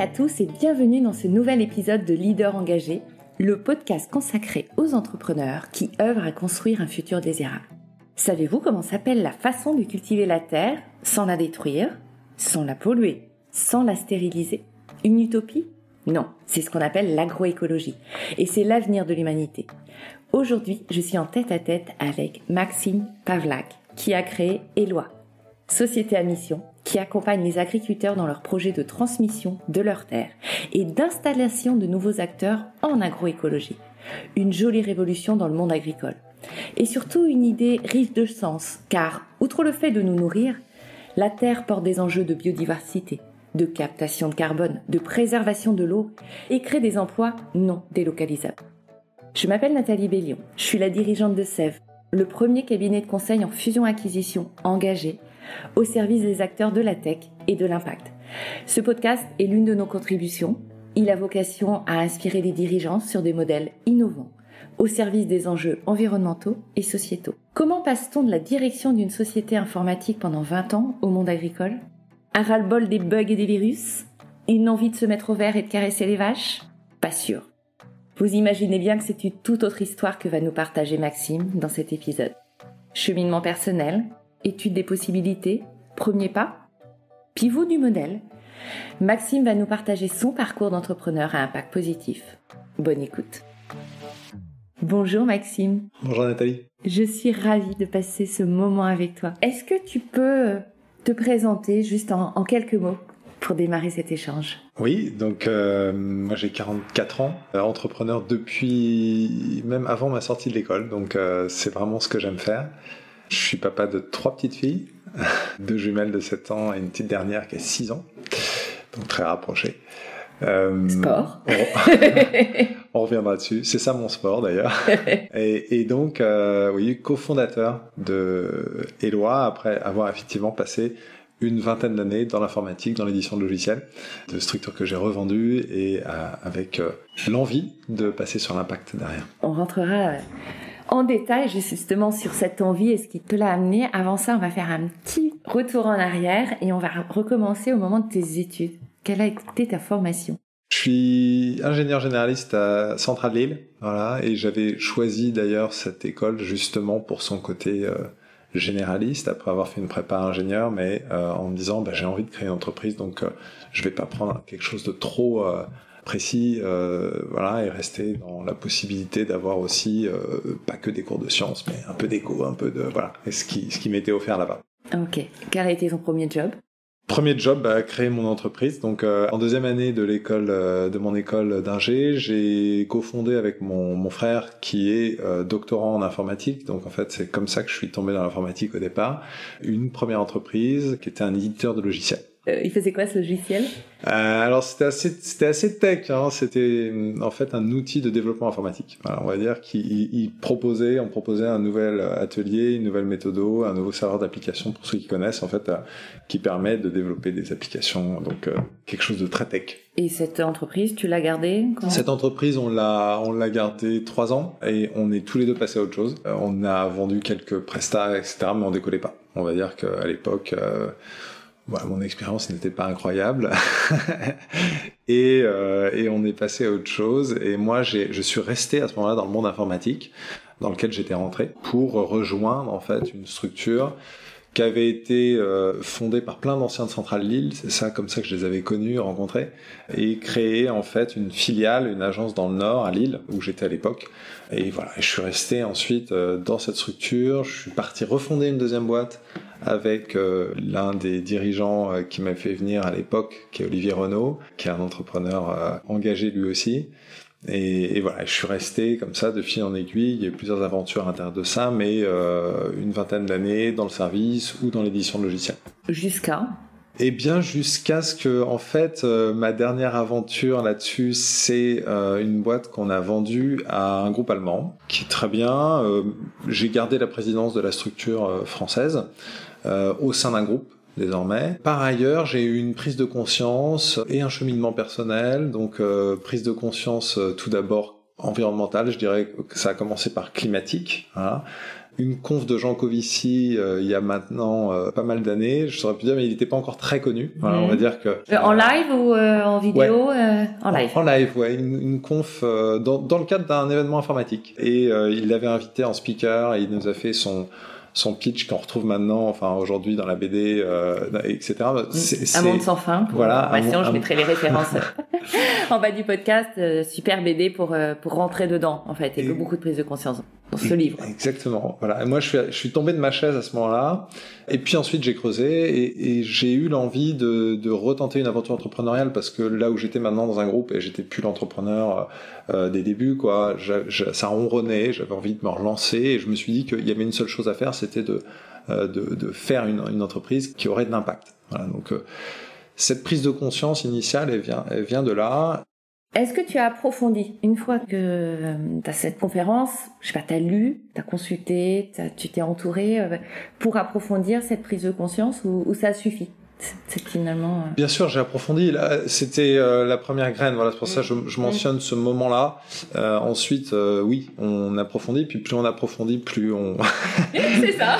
à tous et bienvenue dans ce nouvel épisode de Leader engagé, le podcast consacré aux entrepreneurs qui œuvrent à construire un futur désirable. Savez-vous comment s'appelle la façon de cultiver la terre sans la détruire, sans la polluer, sans la stériliser? Une utopie? Non, c'est ce qu'on appelle l'agroécologie et c'est l'avenir de l'humanité. Aujourd'hui, je suis en tête à tête avec Maxime Pavlak qui a créé Eloi, société à mission qui accompagne les agriculteurs dans leurs projets de transmission de leurs terres et d'installation de nouveaux acteurs en agroécologie. Une jolie révolution dans le monde agricole. Et surtout une idée riche de sens, car, outre le fait de nous nourrir, la Terre porte des enjeux de biodiversité, de captation de carbone, de préservation de l'eau et crée des emplois non délocalisables. Je m'appelle Nathalie Bellion, je suis la dirigeante de SEV, le premier cabinet de conseil en fusion-acquisition engagé au service des acteurs de la tech et de l'impact. Ce podcast est l'une de nos contributions. Il a vocation à inspirer les dirigeants sur des modèles innovants au service des enjeux environnementaux et sociétaux. Comment passe-t-on de la direction d'une société informatique pendant 20 ans au monde agricole? Un ras-le-bol des bugs et des virus? Une envie de se mettre au vert et de caresser les vaches? Pas sûr. Vous imaginez bien que c'est une toute autre histoire que va nous partager Maxime dans cet épisode. Cheminement personnel, étude des possibilités, premier pas, pivot du modèle. Maxime va nous partager son parcours d'entrepreneur à impact positif. Bonne écoute. Bonjour Maxime. Bonjour Nathalie. Je suis ravie de passer ce moment avec toi. Est-ce que tu peux te présenter juste en, quelques mots pour démarrer cet échange? Oui, donc euh, moi j'ai 44 ans, euh, entrepreneur depuis même avant ma sortie de l'école, donc euh, c'est vraiment ce que j'aime faire. Je suis papa de trois petites filles, deux jumelles de 7 ans et une petite dernière qui a 6 ans, donc très rapprochées. Euh, sport. On, reviendra dessus. C'est ça mon sport d'ailleurs. et, donc, euh, oui, cofondateur de Eloi après avoir effectivement passé une vingtaine d'années dans l'informatique, dans l'édition de logiciels, de structures que j'ai revendues et euh, avec l'envie de passer sur l'impact derrière. On rentrera en détail justement sur cette envie et ce qui te l'a amené. Avant ça, on va faire un petit retour en arrière et on va recommencer au moment de tes études. Quelle a été ta formation? Je suis ingénieur généraliste à Centrale Lille, voilà, et j'avais choisi d'ailleurs cette école justement pour son côté euh, généraliste après avoir fait une prépa ingénieur, mais euh, en me disant bah, j'ai envie de créer une entreprise, donc euh, je vais pas prendre quelque chose de trop précis, voilà, et rester dans la possibilité d'avoir aussi pas que des cours de sciences, mais un peu d'éco, un peu de voilà, et ce qui ce qui m'était offert là-bas. Ok. Quel a été ton premier job? Premier job, bah, créer mon entreprise. Donc, euh, en deuxième année de l'école, euh, de mon école d'ingé, j'ai cofondé avec mon, mon frère qui est euh, doctorant en informatique. Donc, en fait, c'est comme ça que je suis tombé dans l'informatique au départ. Une première entreprise qui était un éditeur de logiciels. Euh, il faisait quoi ce logiciel? Euh, Alors c'était assez, c'était assez tech. Hein. C'était mm, en fait un outil de développement informatique. on va dire qu'il proposait, on proposait un nouvel atelier, une nouvelle méthode, un nouveau serveur d'application pour ceux qui connaissent en fait, euh, qui permet de développer des applications. Donc quelque chose de très tech. Et cette entreprise, tu l'as gardée? Cette entreprise, on l'a, on l'a gardée trois ans et on est tous les deux passés à autre chose. on a vendu quelques prestats, etc., mais on décollait pas. On va dire qu'à l'époque mon expérience n'était pas incroyable et, euh, et, on est passé à autre chose. Et moi, je suis resté à ce moment-là dans le monde informatique dans lequel j'étais rentré pour rejoindre en fait une structure qui avait été euh, fondée par plein d'anciens de Centrale Lille, c'est ça comme ça que je les avais connus, rencontrés, et créé en fait une filiale, une agence dans le Nord à Lille où j'étais à l'époque. Et voilà, je suis resté ensuite euh, dans cette structure. Je suis parti refonder une deuxième boîte avec euh, l'un des dirigeants euh, qui m'a fait venir à l'époque, qui est Olivier Renault, qui est un entrepreneur euh, engagé lui aussi. Et, et, voilà, je suis resté comme ça de fil en aiguille. Il y a eu plusieurs aventures à l'intérieur de ça, mais une vingtaine d'années dans le service ou dans l'édition de logiciels. Jusqu'à eh bien, jusqu'à ce que, en fait, ma dernière aventure là-dessus, c'est euh, une boîte qu'on a vendue à un groupe allemand, qui est très bien. Euh, J'ai gardé la présidence de la structure française. Euh, au sein d'un groupe désormais. Par ailleurs, j'ai eu une prise de conscience et un cheminement personnel. Donc, euh, prise de conscience euh, tout d'abord environnementale, je dirais que ça a commencé par climatique. Hein, une conf de Jean Covici il y a maintenant pas mal d'années. Je saurais plus dire, mais il n'était pas encore très connu. Voilà, On va dire que en live ou en vidéo En live? En live, ouais, une, une conf dans, dans le cadre d'un événement informatique. Et il l'avait invité en speaker et il nous a fait son son pitch qu'on retrouve maintenant, enfin aujourd'hui dans la BD, euh, etc. C'est, un monde sans fin. voilà. Sinon, je mettrai les références en bas du podcast. Euh, super BD pour euh, pour rentrer dedans, en fait, et, et beaucoup de prise de conscience Exactement. Voilà. Et moi, je suis, je suis tombé de ma chaise à ce moment-là. Et puis ensuite, j'ai creusé et, et j'ai eu l'envie de, de retenter une aventure entrepreneuriale parce que là où j'étais maintenant dans un groupe et j'étais plus l'entrepreneur euh, des débuts, quoi, ça ronronnait, j'avais envie de me relancer et je me suis dit qu'il y avait une seule chose à faire, c'était de, euh, de, de, faire une, une, entreprise qui aurait de l'impact. Voilà. Donc, euh, cette prise de conscience initiale, elle vient, elle vient de là. Est-ce que tu as approfondi une fois que euh, tu as cette conférence, je sais pas, tu as lu, tu as consulté, tu t'es entouré euh, pour approfondir cette prise de conscience ou, ou ça suffit? C'est finalement. Euh, Bien sûr, j'ai approfondi. C'était euh, la première graine. Voilà, c'est pour ça que je, je mentionne ce moment-là. Euh, ensuite, euh, oui, on approfondit. Puis plus on approfondit, plus on. c'est ça.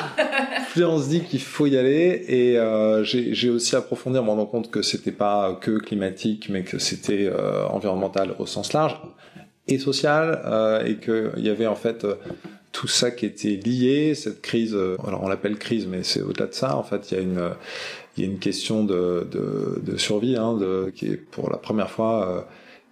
plus on se dit qu'il faut y aller. Et j'ai aussi approfondi en me rendant compte que c'était pas que climatique, mais que c'était environnemental au sens large et social, et qu'il y avait en fait tout ça qui était lié, cette crise, alors on l'appelle crise, mais c'est au-delà de ça, en fait, il y a une, il y a une question de, de, de survie hein, de, qui est pour la première fois euh,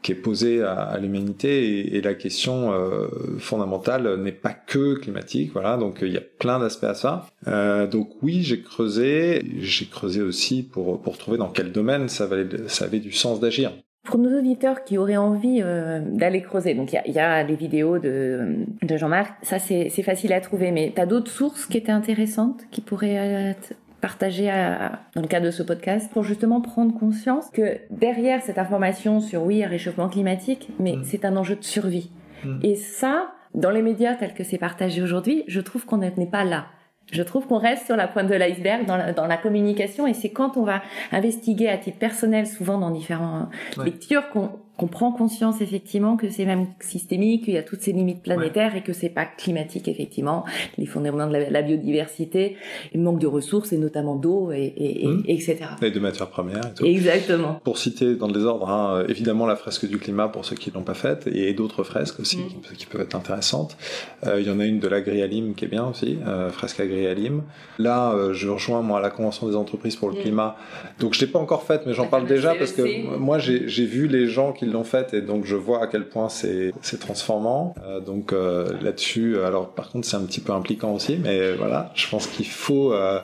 qui est posée à, à l'humanité et, et, la question euh, fondamentale n'est pas que climatique voilà donc il y a plein d'aspects à ça. Euh, donc oui j'ai creusé j'ai creusé aussi pour pour trouver dans quel domaine ça valait ça avait du sens d'agir pour nos auditeurs qui auraient envie euh, d'aller creuser, donc il y, y a, les vidéos de, de Jean-Marc, ça c'est facile à trouver, mais tu as d'autres sources qui étaient intéressantes, qui pourraient être partager à, dans le cadre de ce podcast pour justement prendre conscience que derrière cette information sur oui, un réchauffement climatique, mais mm. c'est un enjeu de survie. Mm. Et ça, dans les médias tels que c'est partagé aujourd'hui, je trouve qu'on n'est pas là. Je trouve qu'on reste sur la pointe de l'iceberg dans la, dans la communication et c'est quand on va investiguer à titre personnel, souvent dans différentes lectures, qu'on qu'on prend conscience effectivement que c'est même systémique, qu'il y a toutes ces limites planétaires et que c'est pas climatique effectivement, les fondements de la, biodiversité, le manque de ressources et notamment d'eau et, et, mmh. etc. Et de matières premières. Et tout. Exactement. Pour citer dans le désordre, hein, évidemment la fresque du climat pour ceux qui l'ont pas faite et d'autres fresques aussi mmh. qui, peuvent être intéressantes. Euh, il y en a une de l'Agrialim qui est bien aussi, euh, fresque Agrialim. Là, euh, je rejoins moi la convention des entreprises pour le mmh. climat. Donc je l'ai pas encore faite, mais j'en parle déjà parce que moi j'ai vu les gens qui l'ont fait et donc je vois à quel point c'est transformant. Euh, donc euh, là-dessus, alors par contre c'est un petit peu impliquant aussi, mais voilà, je pense qu'il faut euh,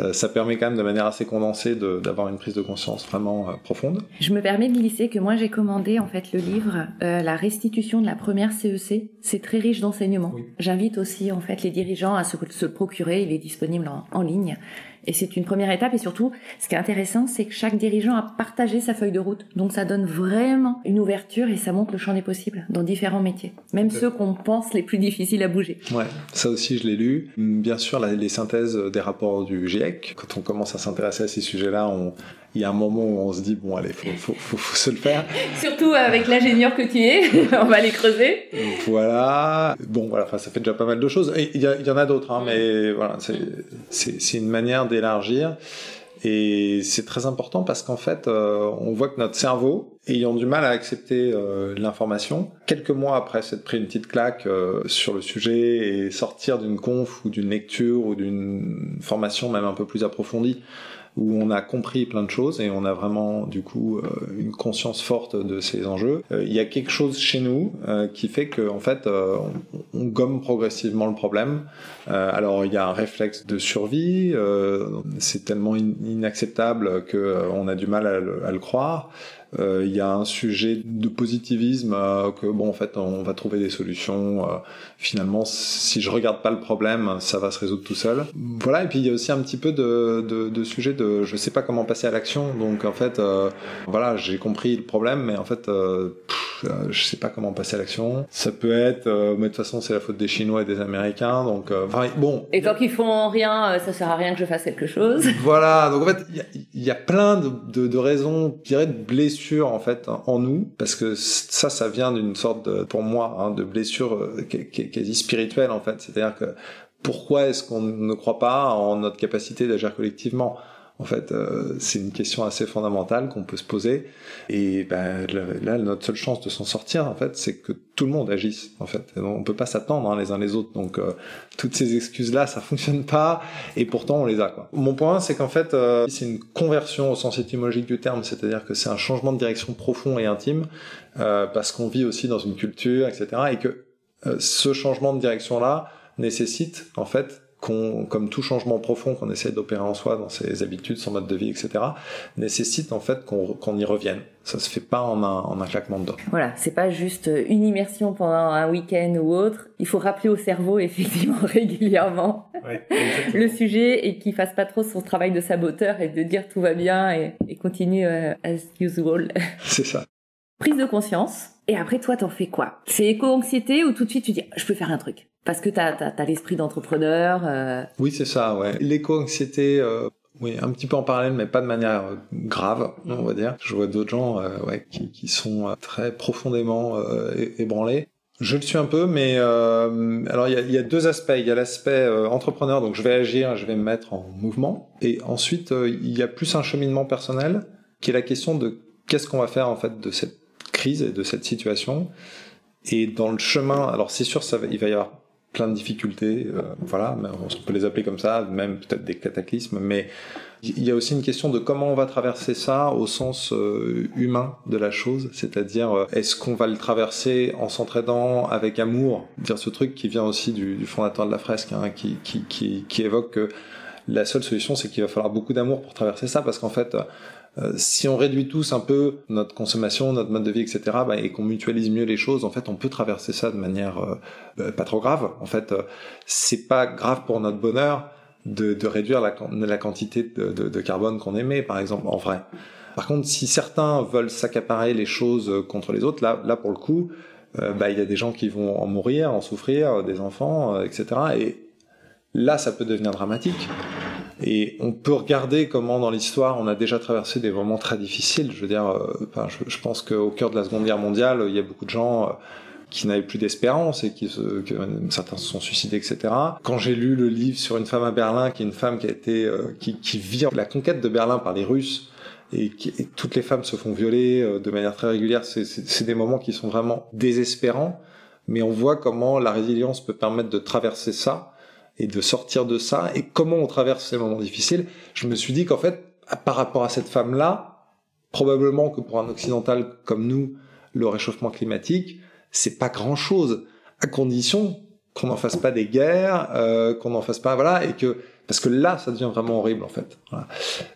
euh, ça permet quand même de manière assez condensée d'avoir une prise de conscience vraiment euh, profonde. Je me permets de glisser que moi j'ai commandé en fait le livre euh, La restitution de la première CEC. C'est très riche d'enseignements. Oui. J'invite aussi en fait les dirigeants à se, se le procurer. Il est disponible en, en ligne. Et c'est une première étape. Et surtout, ce qui est intéressant, c'est que chaque dirigeant a partagé sa feuille de route. Donc ça donne vraiment une ouverture et ça montre le champ des possibles dans différents métiers. Même ceux qu'on pense les plus difficiles à bouger. Ouais, ça aussi je l'ai lu. Bien sûr, les synthèses des rapports du GIEC. Quand on commence à s'intéresser à ces sujets-là, on, il y a un moment où on se dit bon allez faut faut, faut, faut se le faire. Surtout avec l'ingénieur que tu es on va les creuser. Voilà. Bon voilà ça fait déjà pas mal de choses. Il y, en a d'autres hein, mais voilà c'est c'est une manière d'élargir. Et c'est très important parce qu'en fait, euh, on voit que notre cerveau, ayant du mal à accepter euh, l'information, quelques mois après s'être pris une petite claque euh, sur le sujet et sortir d'une conf ou d'une lecture ou d'une formation même un peu plus approfondie, où on a compris plein de choses et on a vraiment du coup euh, une conscience forte de ces enjeux. Euh, il y a quelque chose chez nous euh, qui fait que en fait on, gomme progressivement le problème. alors il y a un réflexe de survie, c'est tellement in inacceptable que on a du mal à le croire. Euh, il y a un sujet de positivisme euh, que bon en fait on va trouver des solutions. Euh, finalement, si je regarde pas le problème, ça va se résoudre tout seul. Voilà. Et puis il y a aussi un petit peu de, sujet de je sais pas comment passer à l'action. Donc en fait, voilà, j'ai compris le problème, mais en fait, je sais pas comment passer à l'action. Ça peut être, mais de toute façon, c'est la faute des Chinois et des Américains. Donc enfin bon. Et quand ils font rien, ça sert à rien que je fasse quelque chose. Voilà. Donc en fait, il y a, y a, plein de, de, de raisons, je dirais, de blessures en fait en nous parce que ça ça vient d'une sorte de pour moi hein, de blessure euh, quasi spirituelle en fait c'est-à-dire que pourquoi est-ce qu'on ne croit pas en notre capacité d'agir collectivement? En fait, euh, c'est une question assez fondamentale qu'on peut se poser. Et ben, là, notre seule chance de s'en sortir, en fait, c'est que tout le monde agisse. En fait, on peut pas s'attendre hein, les uns les autres. Donc, euh, toutes ces excuses-là, ça fonctionne pas. Et pourtant, on les a. Quoi. Mon point, c'est qu'en fait, euh, c'est une conversion au sens étymologique du terme, c'est-à-dire que c'est un changement de direction profond et intime, parce qu'on vit aussi dans une culture, etc. Et que ce changement de direction-là nécessite, en fait, comme tout changement profond qu'on essaie d'opérer en soi dans ses habitudes, son mode de vie, etc., nécessite en fait qu'on y revienne. Ça se fait pas en un, en un claquement de doigts. Voilà, c'est pas juste une immersion pendant un week-end ou autre. Il faut rappeler au cerveau effectivement régulièrement le sujet et qu'il fasse pas trop son travail de saboteur et de dire tout va bien et, et continue euh, as usual. C'est ça. Prise de conscience. Et après, toi, t'en fais quoi? C'est éco-anxiété ou tout de suite tu dis, je peux faire un truc? Parce que tu as, l'esprit d'entrepreneur. Euh. Oui, c'est ça, ouais. L'éco-anxiété, euh, oui, un petit peu en parallèle, mais pas de manière euh, grave, on va dire. Je vois d'autres gens ouais, qui, qui, sont très profondément ébranlés. Je le suis un peu, mais alors il y y a, deux aspects. Il y a l'aspect entrepreneur, donc je vais agir, je vais me mettre en mouvement, et ensuite il y a plus un cheminement personnel, qui est la question de qu'est-ce qu'on va faire en fait de cette crise et de cette situation. Et dans le chemin, alors c'est sûr, ça va, il va y avoir plein de difficultés, euh, voilà, on peut les appeler comme ça, même peut-être des cataclysmes, mais il y a aussi une question de comment on va traverser ça au sens euh, humain de la chose, c'est-à-dire euh, est-ce qu'on va le traverser en s'entraidant avec amour, dire ce truc qui vient aussi du, fondateur de la fresque, hein, qui, qui, qui, qui évoque que la seule solution c'est qu'il va falloir beaucoup d'amour pour traverser ça, parce qu'en fait euh, si on réduit tous un peu notre consommation, notre mode de vie, etc., bah, et qu'on mutualise mieux les choses, en fait, on peut traverser ça de manière euh, bah, pas trop grave. En fait, euh, c'est pas grave pour notre bonheur de, de réduire la, la quantité de, de, de carbone qu'on émet, par exemple, en vrai. Par contre, si certains veulent s'accaparer les choses contre les autres, là, là pour le coup, bah, il y a des gens qui vont en mourir, en souffrir, des enfants, etc. Et là, ça peut devenir dramatique. Et on peut regarder comment dans l'histoire on a déjà traversé des moments très difficiles. Je veux dire, euh, je, pense qu'au cœur de la Seconde Guerre mondiale, il y a beaucoup de gens euh, qui n'avaient plus d'espérance et qui se, que certains se sont suicidés, etc. Quand j'ai lu le livre sur une femme à Berlin, qui est une femme qui a été, euh, qui, qui vit la conquête de Berlin par les Russes, et, qui, et toutes les femmes se font violer de manière très régulière, c'est des moments qui sont vraiment désespérants, mais on voit comment la résilience peut permettre de traverser ça et de sortir de ça et comment on traverse ces moments difficiles, je me suis dit qu'en fait, par rapport à cette femme-là, probablement que pour un occidental comme nous, le réchauffement climatique, c'est pas grand-chose, à condition qu'on n'en fasse pas des guerres, euh, qu'on n'en fasse pas, voilà, et que parce que là, ça devient vraiment horrible en fait.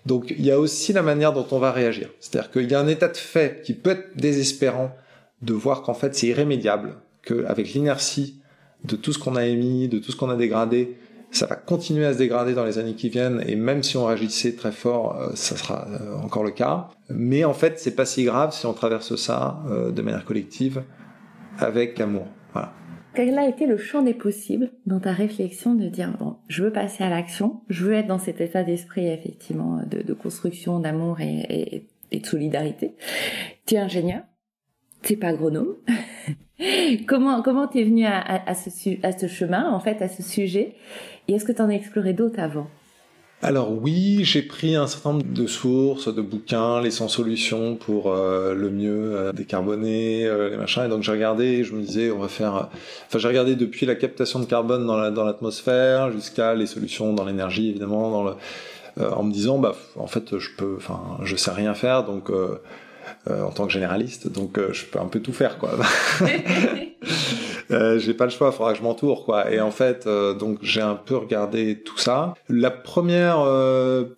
Donc il y a aussi la manière dont on va réagir. C'est-à-dire qu'il y a un état de fait qui peut être désespérant de voir qu'en fait c'est irrémédiable, qu'avec l'inertie de tout ce qu'on a émis, de tout ce qu'on a dégradé, ça va continuer à se dégrader dans les années qui viennent et même si on réagissait très fort, euh, ça sera euh, encore le cas. Mais en fait, c'est pas si grave si on traverse ça euh, de manière collective avec amour. Voilà. Quel a été le champ des possibles dans ta réflexion de dire bon, je veux passer à l'action, je veux être dans cet état d'esprit effectivement de, construction, d'amour et, et, de solidarité. Tu es ingénieur, t'es pas agronome. comment comment t'es venu à, ce, chemin, en fait, à ce sujet? Et est-ce que tu en as exploré d'autres avant? Alors oui, j'ai pris un certain nombre de sources, de bouquins, les 100 solutions pour euh, le mieux euh, décarboner, euh, les machins. Et donc j'ai regardé, je me disais, on va faire. Enfin, j'ai regardé depuis la captation de carbone dans la dans l'atmosphère jusqu'à les solutions dans l'énergie, évidemment, en me disant, bah, en fait, je peux, enfin, je sais rien faire, donc euh, en tant que généraliste, donc euh, je peux un peu tout faire, quoi. euh, j'ai pas le choix, il faudra que je m'entoure, quoi. Et en fait, euh, donc j'ai un peu regardé tout ça. La première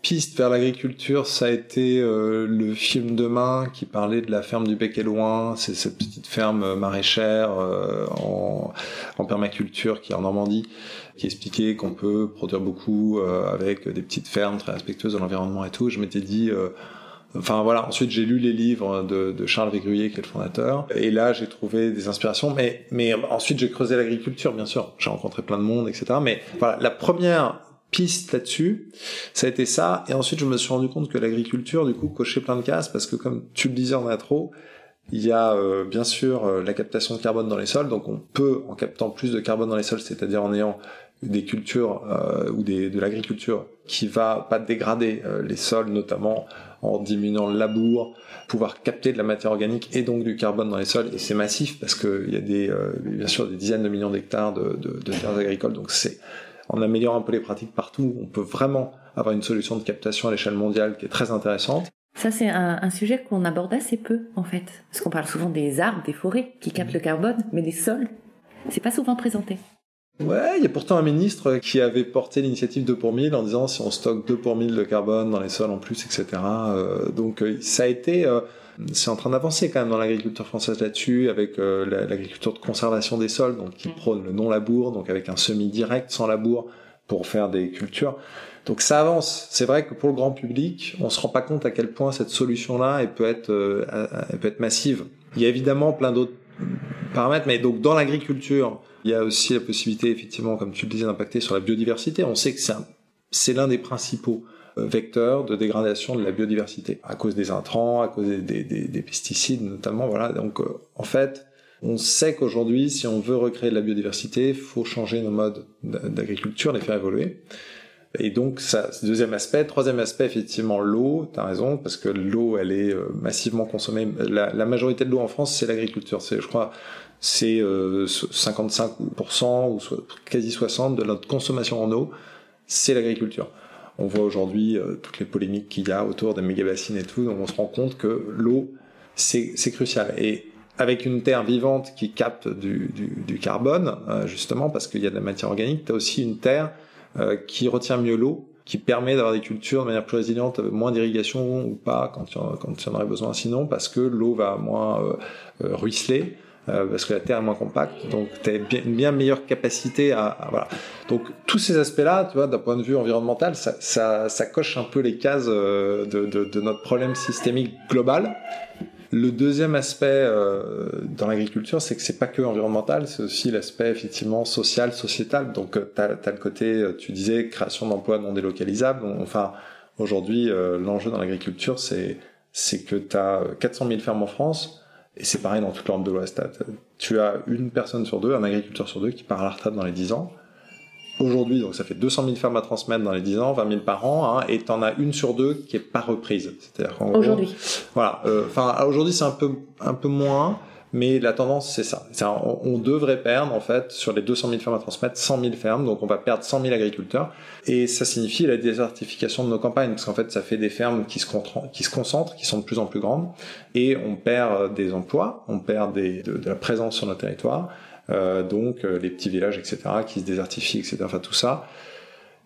piste vers l'agriculture, ça a été le film Demain qui parlait de la ferme du Bec et Loin. C'est cette petite ferme maraîchère en, en permaculture qui est en Normandie qui expliquait qu'on peut produire beaucoup avec des petites fermes très respectueuses de l'environnement et tout. Je m'étais dit, Enfin voilà, ensuite j'ai lu les livres de, de, Charles Végruyer qui est le fondateur, et là j'ai trouvé des inspirations, mais, mais ensuite j'ai creusé l'agriculture bien sûr, j'ai rencontré plein de monde, etc. Mais voilà, la première piste là-dessus, ça a été ça, et ensuite je me suis rendu compte que l'agriculture du coup cochait plein de cases, parce que comme tu le disais en intro, il y a euh, bien sûr euh, la captation de carbone dans les sols, donc on peut en captant plus de carbone dans les sols, c'est-à-dire en ayant des cultures euh, ou des, de l'agriculture qui va pas dégrader euh, les sols, notamment en diminuant le labour, pouvoir capter de la matière organique et donc du carbone dans les sols. Et c'est massif parce qu'il y a des, euh, bien sûr des dizaines de millions d'hectares de, de, de, terres agricoles. Donc c'est en améliorant un peu les pratiques partout, on peut vraiment avoir une solution de captation à l'échelle mondiale qui est très intéressante. Ça, c'est un, un, sujet qu'on aborde assez peu, en fait. Parce qu'on parle souvent des arbres, des forêts qui captent le carbone, mais des sols, c'est pas souvent présenté. Ouais, il y a pourtant un ministre qui avait porté l'initiative 2 pour 1000 en disant si on stocke 2 pour 1000 de carbone dans les sols en plus, etc. Euh, donc euh, ça a été, euh, c'est en train d'avancer quand même dans l'agriculture française là-dessus, avec euh, l'agriculture de conservation des sols, donc qui mm. prône le non-labour, donc avec un semi direct sans labour pour faire des cultures. Donc ça avance. C'est vrai que pour le grand public, on se rend pas compte à quel point cette solution-là, elle peut être, elle peut être massive. Il y a évidemment plein d'autres paramètres, mais donc dans l'agriculture, il y a aussi la possibilité, effectivement, comme tu le disais, d'impacter sur la biodiversité. On sait que c'est l'un des principaux euh, vecteurs de dégradation de la biodiversité à cause des intrants, à cause des, des, des pesticides notamment. Voilà. Donc euh, en fait, on sait qu'aujourd'hui, si on veut recréer de la biodiversité, il faut changer nos modes d'agriculture, les faire évoluer. Et donc, ça, deuxième aspect. Troisième aspect, effectivement, l'eau. Tu as raison, parce que l'eau, elle est euh, massivement consommée. La, la majorité de l'eau en France, c'est l'agriculture. C'est, je crois, c'est 55% euh, ou quasi 60% de notre consommation en eau, c'est l'agriculture. On voit aujourd'hui euh, toutes les polémiques qu'il y a autour des méga-bassines et tout, donc on se rend compte que l'eau, c'est crucial. Et avec une terre vivante qui capte du, carbone, euh, justement, parce qu'il y a de la matière organique, tu as aussi une terre qui retient mieux l'eau, qui permet d'avoir des cultures de manière plus résiliente, moins d'irrigation ou pas quand tu, en, en aurais besoin sinon, parce que l'eau va moins ruisseler. Euh, parce que la Terre est moins compacte, donc tu as une bien meilleure capacité à, voilà. Donc tous ces aspects-là, tu vois, d'un point de vue environnemental, ça, ça, ça, coche un peu les cases euh, de, de, de, notre problème systémique global. Le deuxième aspect euh, dans l'agriculture, c'est que c'est pas que environnemental, c'est aussi l'aspect effectivement social, sociétal. Donc tu as, le côté, tu disais, création d'emplois non délocalisables. Enfin, aujourd'hui, l'enjeu dans l'agriculture, c'est c'est que tu as 400 000 fermes en France, et c'est pareil dans toute l'Europe de l'Ouest. Tu as une personne sur deux, un agriculteur sur deux qui part à la retraite dans les 10 ans. Aujourd'hui, donc ça fait 200 000 fermes à transmettre dans les 10 ans, 20 000 par an, hein, et tu en as une sur deux qui est pas reprise. C'est-à-dire aujourd'hui. Voilà. Euh, enfin, aujourd'hui c'est un peu un peu moins, mais la tendance, c'est ça. On, devrait perdre, en fait, sur les 200 000 fermes à transmettre, 100 000 fermes. Donc, on va perdre 100 000 agriculteurs. Et ça signifie la désertification de nos campagnes, parce qu'en fait, ça fait des fermes qui se, qui se concentrent, qui sont de plus en plus grandes. Et on perd des emplois, on perd des, de, la présence sur nos territoires. Euh, donc, euh, les petits villages, etc., qui se désertifient, etc. Enfin, tout ça.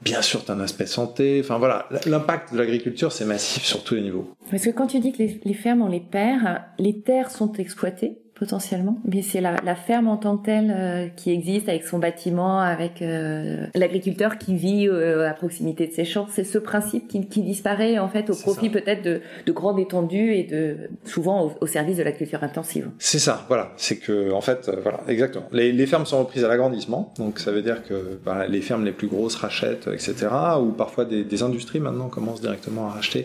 Bien sûr, tu un aspect santé. Enfin voilà, l'impact de l'agriculture, c'est massif sur tous les niveaux. Parce que quand tu dis que les fermes, on les perd, les terres sont exploitées? Potentiellement. Mais c'est la, la, ferme en tant que telle euh, qui existe avec son bâtiment, avec euh, l'agriculteur qui vit euh, à proximité de ses champs. C'est ce principe qui, qui, disparaît en fait au profit peut-être de, de, grandes étendues et de souvent au, service de la culture intensive. C'est ça, voilà. C'est que en fait, voilà, exactement. Les, les, fermes sont reprises à l'agrandissement, donc ça veut dire que bah, les fermes les plus grosses rachètent, etc. Ou parfois des, des industries maintenant commencent directement à racheter.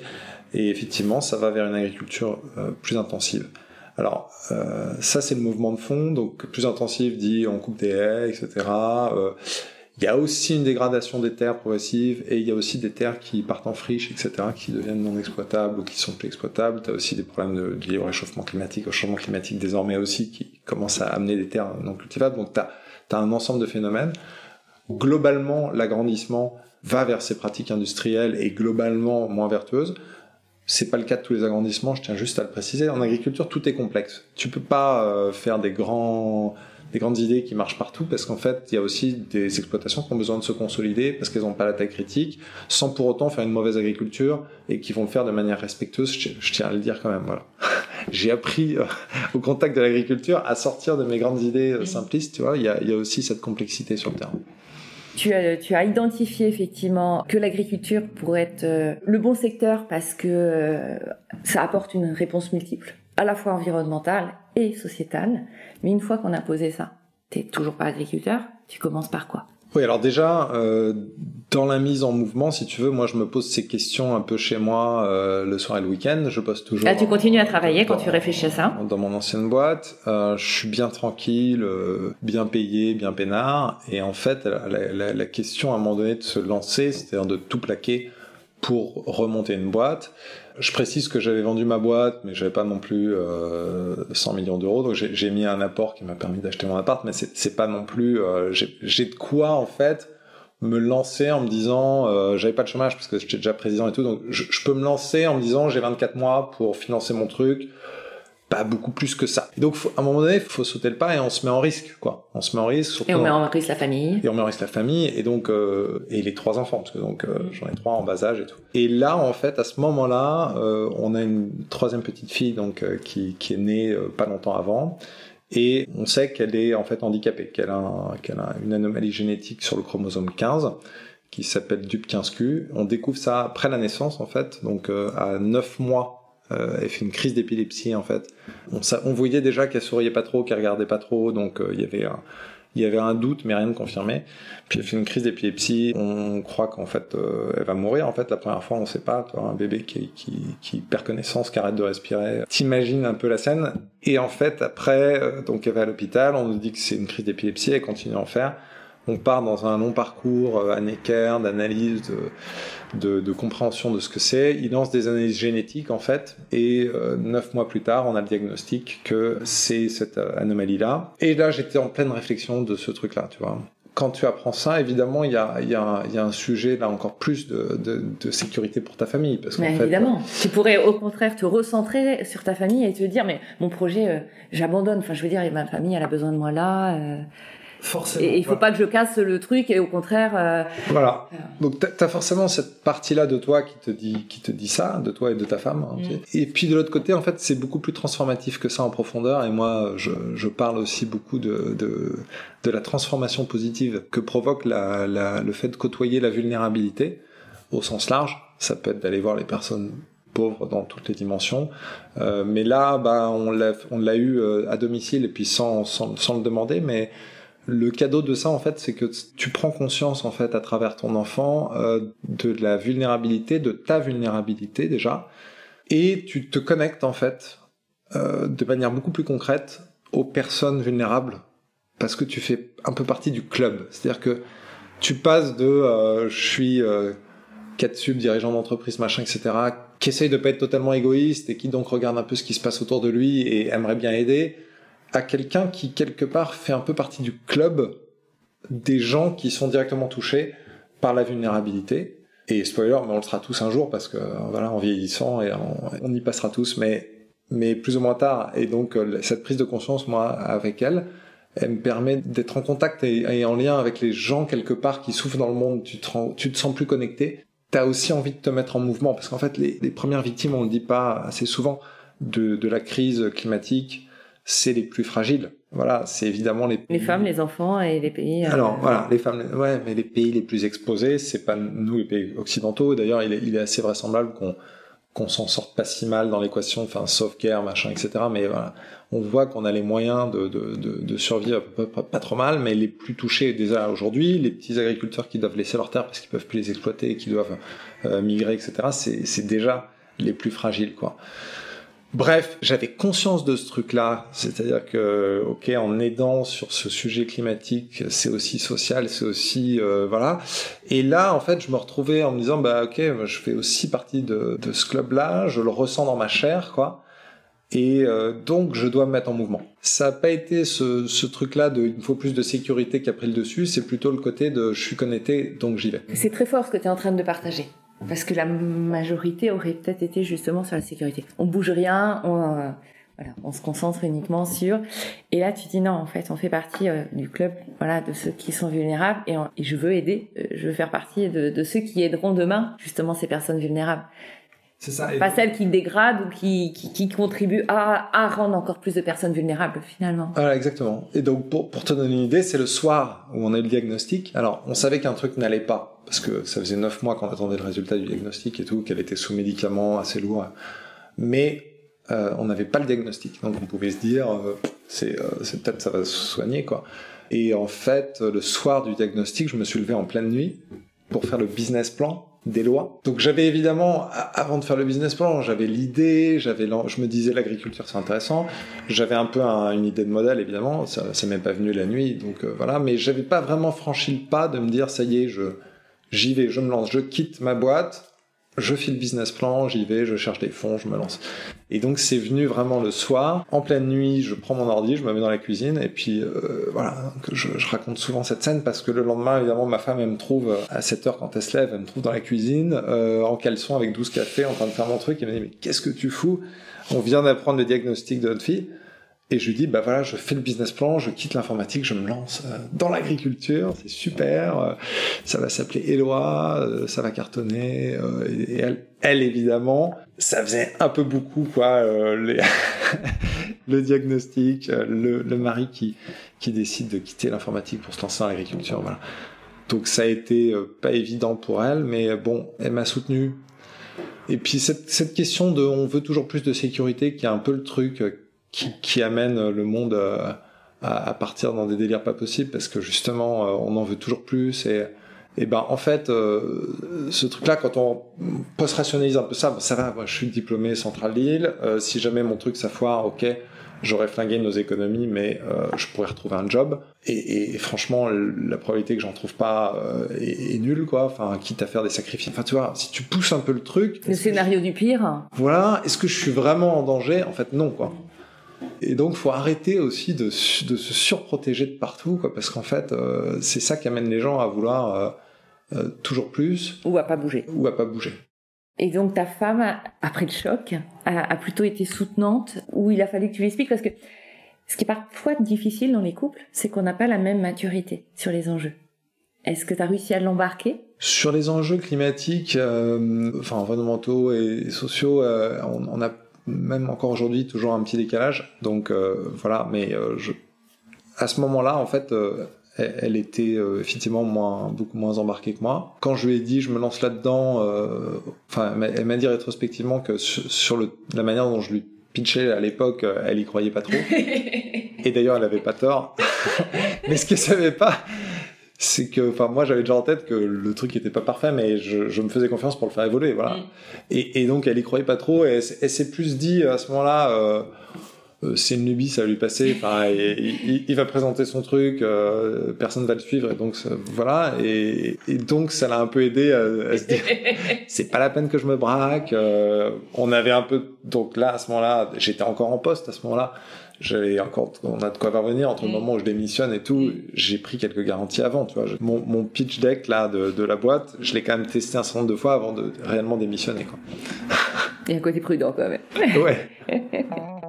Et effectivement, ça va vers une agriculture plus intensive. Alors, euh, ça c'est le mouvement de fond, donc plus intensif dit on coupe des haies, etc. Euh, il y a aussi une dégradation des terres progressive et il y a aussi des terres qui partent en friche, etc., qui deviennent non exploitables ou qui sont plus exploitables. Tu as aussi des problèmes de, liés au réchauffement climatique, au changement climatique désormais aussi, qui commencent à amener des terres non cultivables. Donc tu as, as, un ensemble de phénomènes. Globalement, l'agrandissement va vers ces pratiques industrielles et globalement moins vertueuses. C'est pas le cas de tous les agrandissements, je tiens juste à le préciser. En agriculture, tout est complexe. Tu peux pas euh, faire des grands des grandes idées qui marchent partout parce qu'en fait, il y a aussi des exploitations qui ont besoin de se consolider parce qu'elles n'ont pas la taille critique, sans pour autant faire une mauvaise agriculture et qui vont le faire de manière respectueuse. Je, tiens à le dire quand même. Voilà. J'ai appris euh, au contact de l'agriculture à sortir de mes grandes idées euh, simplistes. Tu vois, il y a, il y a aussi cette complexité sur le terrain. Tu as, identifié effectivement que l'agriculture pourrait être euh, le bon secteur parce que euh, ça apporte une réponse multiple, à la fois environnementale et sociétale. Mais une fois qu'on a posé ça, t'es toujours pas agriculteur, tu commences par quoi? Oui, alors déjà, euh, dans la mise en mouvement, si tu veux, moi je me pose ces questions un peu chez moi euh, le soir et le week-end. Je pose toujours. Là, tu continues à travailler quand tu réfléchis à ça? Dans mon ancienne boîte, euh, je suis bien tranquille, euh, bien payé, bien peinard. Et en fait, la, la, la, question à un moment donné de se lancer, c'est-à-dire de tout plaquer pour remonter une boîte. Je précise que j'avais vendu ma boîte, mais j'avais pas non plus euh, 100 millions d'euros, donc j'ai mis un apport qui m'a permis d'acheter mon appart, mais c'est pas non plus. Euh, j'ai de quoi en fait me lancer en me disant, euh, j'avais pas de chômage parce que j'étais déjà président et tout, donc je, je, peux me lancer en me disant j'ai 24 mois pour financer mon truc, pas beaucoup plus que ça. Donc à un moment donné, il faut sauter le pas et on se met en risque, quoi. On se met en risque. Et on met en risque la famille. Et on met en risque la famille et donc euh, et les trois enfants parce que donc euh, j'en ai trois en bas âge et tout. Et là en fait à ce moment-là, euh, on a une troisième petite fille donc euh, qui qui est née euh, pas longtemps avant. Et on sait qu'elle est en fait handicapée, qu'elle a, un, qu'elle a une anomalie génétique sur le chromosome 15 qui s'appelle DUP15Q. On découvre ça après la naissance en fait, donc euh, à 9 mois euh, elle fait une crise d'épilepsie en fait. On, voyait déjà qu'elle souriait pas trop, qu'elle regardait pas trop, donc euh, il y avait un, il y avait un doute mais rien de confirmé. Puis elle fait une crise d'épilepsie. On croit qu'en fait euh, elle va mourir. En fait la première fois on sait pas. Un bébé qui, qui, qui perd connaissance, qui arrête de respirer. T'imagines un peu la scène. Et en fait après donc elle va à l'hôpital. On nous dit que c'est une crise d'épilepsie. Elle continue à en faire. On part dans un long parcours euh, à Necker d'analyse, de, de, de, compréhension de ce que c'est. Il lance des analyses génétiques en fait, et euh, neuf mois plus tard, on a le diagnostic que c'est cette euh, anomalie-là. Et là, j'étais en pleine réflexion de ce truc-là, tu vois. Quand tu apprends ça, évidemment, il y a, y, a, y a un sujet là encore plus de, sécurité pour ta famille, parce fait, évidemment, tu pourrais au contraire te recentrer sur ta famille et te dire mais mon projet, euh, j'abandonne. Enfin, je veux dire, ma famille, elle a besoin de moi là. Euh... Forcément. Et il faut pas que je casse le truc et au contraire. Euh... Voilà. Donc t'as as forcément cette partie-là de toi qui te dit qui te dit ça, de toi et de ta femme. Hein, mm. Et puis de l'autre côté, en fait, c'est beaucoup plus transformatif que ça en profondeur. Et moi, je, je parle aussi beaucoup de, de de la transformation positive que provoque la, la, le fait de côtoyer la vulnérabilité au sens large. Ça peut être d'aller voir les personnes pauvres dans toutes les dimensions. Euh, mais là, bah, on l'a on l'a eu euh, à domicile et puis sans, sans, sans le demander, mais le cadeau de ça, en fait, c'est que tu prends conscience, en fait, à travers ton enfant, euh, de la vulnérabilité, de ta vulnérabilité déjà, et tu te connectes, en fait, euh, de manière beaucoup plus concrète aux personnes vulnérables, parce que tu fais un peu partie du club. C'est-à-dire que tu passes de euh, je suis euh, 4 sub, dirigeant d'entreprise, machin, etc., qui essaye de pas être totalement égoïste et qui donc regarde un peu ce qui se passe autour de lui et aimerait bien aider, à quelqu'un qui quelque part fait un peu partie du club des gens qui sont directement touchés par la vulnérabilité. Et spoiler, mais on le sera tous un jour parce que voilà, en vieillissant et on, y passera tous, mais mais plus ou moins tard. Et donc cette prise de conscience, moi, avec elle, elle me permet d'être en contact et, en lien avec les gens quelque part qui souffrent dans le monde. Tu te, sens plus connecté. T'as aussi envie de te mettre en mouvement parce qu'en fait, les, premières victimes, on le dit pas assez souvent, de la crise climatique, c'est les plus fragiles. Voilà, c'est évidemment les les femmes, les enfants et les pays. Euh... Alors voilà, les femmes, ouais, mais les pays les plus exposés, c'est pas nous les pays occidentaux. D'ailleurs, il est, il est assez vraisemblable qu'on qu'on s'en sorte pas si mal dans l'équation, enfin sauf guerre, machin, etc. Mais voilà, on voit qu'on a les moyens de, de, de, de survivre pas, pas, pas, trop mal, mais les plus touchés déjà aujourd'hui, les petits agriculteurs qui doivent laisser leurs terres parce qu'ils peuvent plus les exploiter et qui doivent euh, migrer, etc. C'est déjà les plus fragiles, quoi. Bref, j'avais conscience de ce truc-là, c'est-à-dire que, ok, en aidant sur ce sujet climatique, c'est aussi social, c'est aussi, euh, voilà. Et là, en fait, je me retrouvais en me disant, bah, ok, je fais aussi partie de, de ce club-là, je le ressens dans ma chair, quoi. Et euh, donc, je dois me mettre en mouvement. Ça n'a pas été ce, ce truc-là de il faut plus de sécurité qui a pris le dessus, c'est plutôt le côté de je suis connecté, donc j'y vais. C'est très fort ce que tu es en train de partager. Parce que la majorité aurait peut-être été justement sur la sécurité. On bouge rien, on, euh, voilà, on se concentre uniquement sur. Et là, tu dis non, en fait, on fait partie euh, du club, voilà, de ceux qui sont vulnérables, et, je veux aider, euh, je veux faire partie de, ceux qui aideront demain justement ces personnes vulnérables. C'est ça. Pas celles qui dégradent ou qui, qui, qui contribuent à, à, rendre encore plus de personnes vulnérables finalement. Voilà, exactement. Et donc pour, pour te donner une idée, c'est le soir où on a eu le diagnostic. Alors on savait qu'un truc n'allait pas parce que ça faisait neuf mois qu'on attendait le résultat du diagnostic et tout, qu'elle était sous médicaments assez lourds. Mais euh, on n'avait pas le diagnostic, donc on pouvait se dire euh, c'est euh, peut-être ça va se soigner quoi. Et en fait, le soir du diagnostic, je me suis levé en pleine nuit pour faire le business plan des lois. Donc j'avais évidemment, avant de faire le business plan, j'avais l'idée, j'avais, je me disais l'agriculture c'est intéressant, j'avais un peu une idée de modèle évidemment, ça, ça m'est pas venu la nuit, donc euh, voilà, mais j'avais pas vraiment franchi le pas de me dire ça y est, je, j'y vais, je me lance, je quitte ma boîte, je file le business plan, j'y vais, je cherche des fonds, je me lance. Et donc c'est venu vraiment le soir, en pleine nuit, je prends mon ordi, je me mets dans la cuisine, et puis euh, voilà, je, je, raconte souvent cette scène parce que le lendemain, évidemment, ma femme, elle me trouve à 7 heures quand elle se lève, elle me trouve dans la cuisine, euh, en caleçon avec 12 cafés, en train de faire mon truc, et elle me dit, mais qu'est-ce que tu fous? On vient d'apprendre le diagnostic de notre fille. Et je lui dis, bah voilà, je fais le business plan, je quitte l'informatique, je me lance euh, dans l'agriculture, c'est super, euh, ça va s'appeler Eloi, euh, ça va cartonner. et elle, elle, évidemment, ça faisait un peu beaucoup, quoi, les le diagnostic, le, le, mari qui, qui décide de quitter l'informatique pour se lancer dans l'agriculture, voilà. Donc ça a été pas évident pour elle, mais bon, elle m'a soutenu. Et puis cette, cette question de on veut toujours plus de sécurité, qui est un peu le truc qui, qui amène le monde à, à, partir dans des délires pas possibles parce que justement euh, on en veut toujours plus et et ben en fait euh, ce truc là quand on post-rationalise un peu ça ça va moi je suis diplômé central Lille euh, si jamais mon truc ça foire ok j'aurais flingué nos économies mais euh, je pourrais retrouver un job. Et, et franchement la probabilité que j'en trouve pas est, est, nulle quoi. Enfin quitte à faire des sacrifices. Enfin tu vois si tu pousses un peu le truc le scénario du pire. Voilà. Est-ce que je suis vraiment en danger? En fait non quoi et donc, faut arrêter aussi de, de se surprotéger de partout, quoi, parce qu'en fait, euh, c'est ça qui amène les gens à vouloir euh, euh, toujours plus. Ou à pas bouger. Ou à pas bouger. Et donc, ta femme, après le choc, a, a plutôt été soutenante, ou il a fallu que tu l'expliques, parce que ce qui est parfois difficile dans les couples, c'est qu'on n'a pas la même maturité sur les enjeux. Est-ce que tu as réussi à l'embarquer? Sur les enjeux climatiques, euh, enfin environnementaux et sociaux, on, on a même encore aujourd'hui toujours un petit décalage. Donc euh, voilà, mais euh, je... à ce moment-là, en fait, euh, elle, était effectivement moins, beaucoup moins embarquée que moi. Quand je lui ai dit je me lance là-dedans, enfin, elle m'a dit rétrospectivement que sur, le, la manière dont je lui pitchais à l'époque, elle y croyait pas trop. Et d'ailleurs, elle avait pas tort. mais ce qu'elle savait pas, c'est que, enfin, moi, j'avais déjà en tête que le truc était pas parfait, mais je, je me faisais confiance pour le faire évoluer, voilà. Mm. Et, et, donc, elle y croyait pas trop, et elle, s'est plus dit à ce moment-là, euh, c'est une lubie, ça va lui passer. Enfin, il, il, va présenter son truc, euh, personne va le suivre, et donc voilà. Et, et donc, ça l'a un peu aidé à, à se dire, c'est pas la peine que je me braque. Euh, on avait un peu, donc là, à ce moment-là, j'étais encore en poste à ce moment-là j'avais encore, on a de quoi parvenir entre le mm. moment où je démissionne et tout. Mm. J'ai pris quelques garanties avant, tu vois. Mon, mon pitch deck là de, de la boîte, je l'ai quand même testé un certain nombre de fois avant de réellement démissionner, quoi. Il y a un côté prudent quand même. ouais.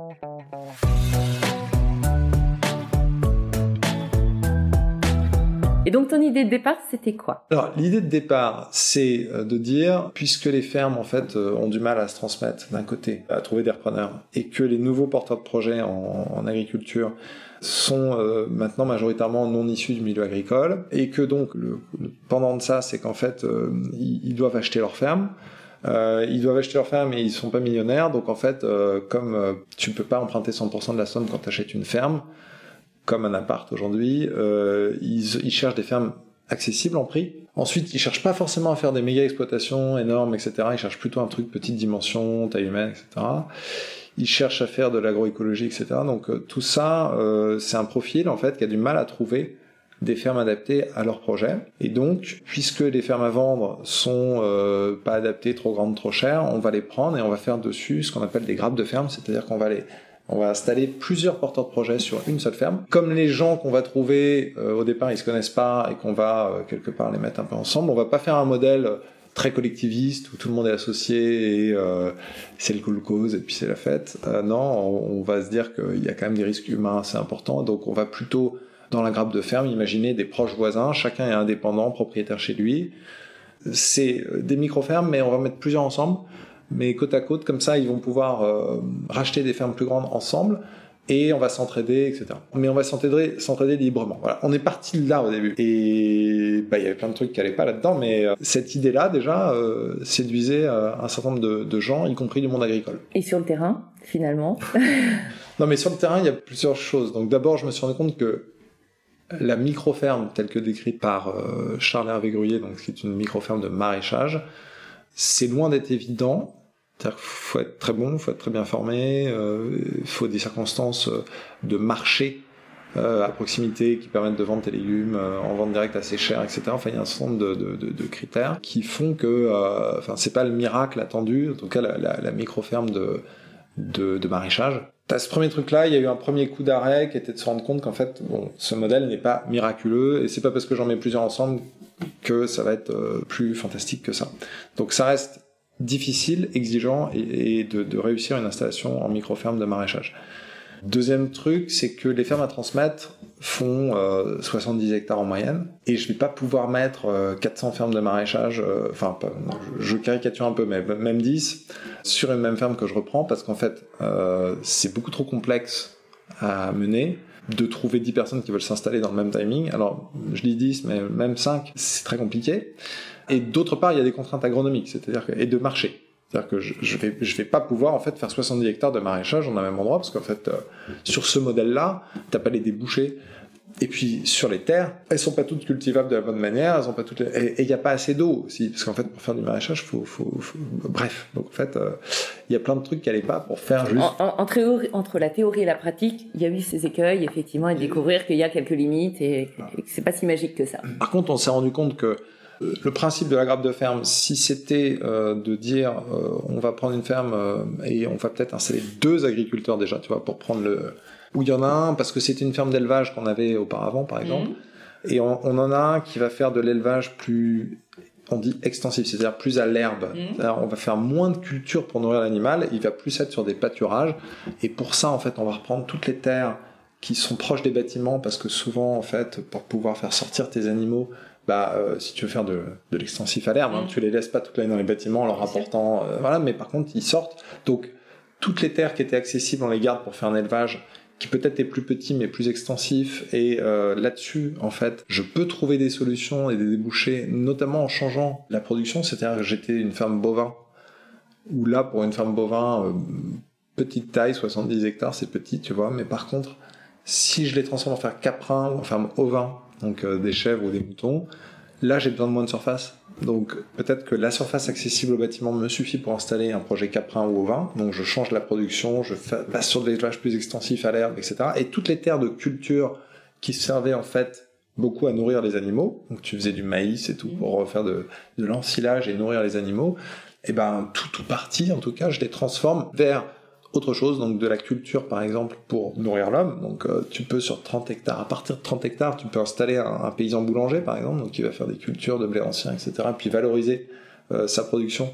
Et donc ton idée de départ, c'était quoi? Alors l'idée de départ, c'est euh, de dire, puisque les fermes en fait euh, ont du mal à se transmettre d'un côté, à trouver des repreneurs, et que les nouveaux porteurs de projets en, agriculture sont euh, maintenant majoritairement non issus du milieu agricole, et que donc le, pendant de ça, c'est qu'en fait euh, ils, doivent acheter leur ferme. Euh, ils doivent acheter leur ferme et ils sont pas millionnaires, donc en fait, comme tu peux pas emprunter 100% de la somme quand tu achètes une ferme, comme un appart aujourd'hui, euh, ils, ils, cherchent des fermes accessibles en prix. Ensuite, ils cherchent pas forcément à faire des méga exploitations énormes, etc. Ils cherchent plutôt un truc petite dimension, taille humaine, etc. Ils cherchent à faire de l'agroécologie, etc. Donc euh, tout ça, euh, c'est un profil en fait qui a du mal à trouver des fermes adaptées à leur projet. Et donc, puisque les fermes à vendre sont euh, pas adaptées, trop grandes, trop chères, on va les prendre et on va faire dessus ce qu'on appelle des grappes de ferme, c'est-à-dire qu'on va les on va installer plusieurs porteurs de projets sur une seule ferme. Comme les gens qu'on va trouver euh, au départ, ils se connaissent pas et qu'on va euh, quelque part les mettre un peu ensemble, on va pas faire un modèle très collectiviste où tout le monde est associé et euh, c'est le cool cause et puis c'est la fête. Euh, non, on, on, va se dire qu'il y a quand même des risques humains assez importants, donc on va plutôt dans la grappe de ferme imaginer des proches voisins, chacun est indépendant, propriétaire chez lui. C'est des micro-fermes, mais on va mettre plusieurs ensemble mais côte à côte, comme ça, ils vont pouvoir euh, racheter des fermes plus grandes ensemble et on va s'entraider, etc. Mais on va s'entraider, s'entraider librement. Voilà, on est parti là au début. Et bah, il y avait plein de trucs qui allaient pas là-dedans, mais euh, cette idée-là, déjà, euh, séduisait euh, un certain nombre de, de, gens, y compris du monde agricole. Et sur le terrain, finalement Non, mais sur le terrain, il y a plusieurs choses. Donc d'abord, je me suis rendu compte que La micro-ferme, telle que décrite par Charles Hervé Gruyé, donc qui est une micro-ferme de maraîchage, c'est loin d'être évident. C'est-à-dire qu'il faut être très bon, il faut être très bien formé, euh, il faut des circonstances euh, de marché à proximité qui permettent de vendre tes légumes en vente directe assez cher, etc. Enfin, il y a un certain nombre de, critères qui font que, enfin, c'est pas le miracle attendu. En tout cas, la, la, micro-ferme de, de, maraîchage T'as ce premier truc-là, il y a eu un premier coup d'arrêt qui était de se rendre compte qu'en fait, bon, ce modèle n'est pas miraculeux et c'est pas parce que j'en mets plusieurs ensemble que ça va être euh, plus fantastique que ça. Donc ça reste difficile, exigeant et, de, réussir une installation en micro-ferme de maraîchage. Deuxième truc, c'est que les fermes à transmettre font 70 euh, hectares en moyenne et je vais pas pouvoir mettre 400 euh, fermes de maraîchage, euh, enfin je, caricature un peu, mais même 10 sur une même ferme que je reprends parce qu'en fait c'est beaucoup trop complexe à mener de trouver 10 personnes qui veulent s'installer dans le même timing. Alors, je dis 10, mais même 5, c'est très compliqué. Et d'autre part, il y a des contraintes agronomiques, c'est-à-dire et de marché. C'est-à-dire que je, je vais je vais pas pouvoir en fait faire 70 hectares de maraîchage en un même endroit parce qu'en fait euh, sur ce modèle-là, t'as pas les débouchés. Et puis sur les terres, elles sont pas toutes cultivables de la bonne manière, elles ont pas toutes et il y a pas assez d'eau aussi parce qu'en fait pour faire du maraîchage, faut, faut, faut... bref. Donc en fait, euh, il y a plein de trucs qui allaient pas pour faire juste. entre, entre la théorie et la pratique, il y a eu ces écueils effectivement et découvrir qu'il y a quelques limites et, et que c'est pas si magique que ça. Par contre, on s'est rendu compte que le principe de la grappe de ferme, si c'était euh, de dire euh, on va prendre une ferme euh, et on va peut-être installer deux agriculteurs déjà, tu vois, pour prendre le... Où il y en a un, parce que c'était une ferme d'élevage qu'on avait auparavant, par exemple, mhm. et on, en a un qui va faire de l'élevage plus, on dit extensif, c'est-à-dire plus à l'herbe. Mhm. On va faire moins de culture pour nourrir l'animal, il va plus être sur des pâturages, et pour ça, en fait, on va reprendre toutes les terres qui sont proches des bâtiments, parce que souvent, en fait, pour pouvoir faire sortir tes animaux, bah euh, si tu veux faire de, de l'extensif à l'herbe, hein, mm. tu les laisses pas toute l'année dans les bâtiments en leur apportant, euh, voilà, mais par contre ils sortent. Donc toutes les terres qui étaient accessibles, on les garde pour faire un élevage qui peut-être est plus petit mais plus extensif. Et euh, là-dessus, en fait, je peux trouver des solutions et des débouchés, notamment en changeant la production. C'est-à-dire que j'étais une ferme bovin, où là, pour une ferme bovin, petite taille, 70 hectares, c'est petit, tu vois. Mais par contre, si je les transforme en ferme caprin ou en ferme ovin, donc euh, des chèvres ou des moutons. Là, j'ai besoin de moins de surface. Donc peut-être que la surface accessible au bâtiment me suffit pour installer un projet caprin ou au vin. Donc je change la production, je passe sur des élevages plus extensifs à l'herbe, etc. Et toutes les terres de culture qui servaient en fait beaucoup à nourrir les animaux, donc tu faisais du maïs et tout pour faire de, de l'ensilage et nourrir les animaux, et eh ben tout, tout parti en tout cas, je les transforme vers autre chose, donc de la culture par exemple pour nourrir l'homme. Donc euh, tu peux sur 30 hectares, à partir de 30 hectares, tu peux installer un, paysan boulanger par exemple, donc qui va faire des cultures de blé ancien, etc. Puis valoriser euh, sa production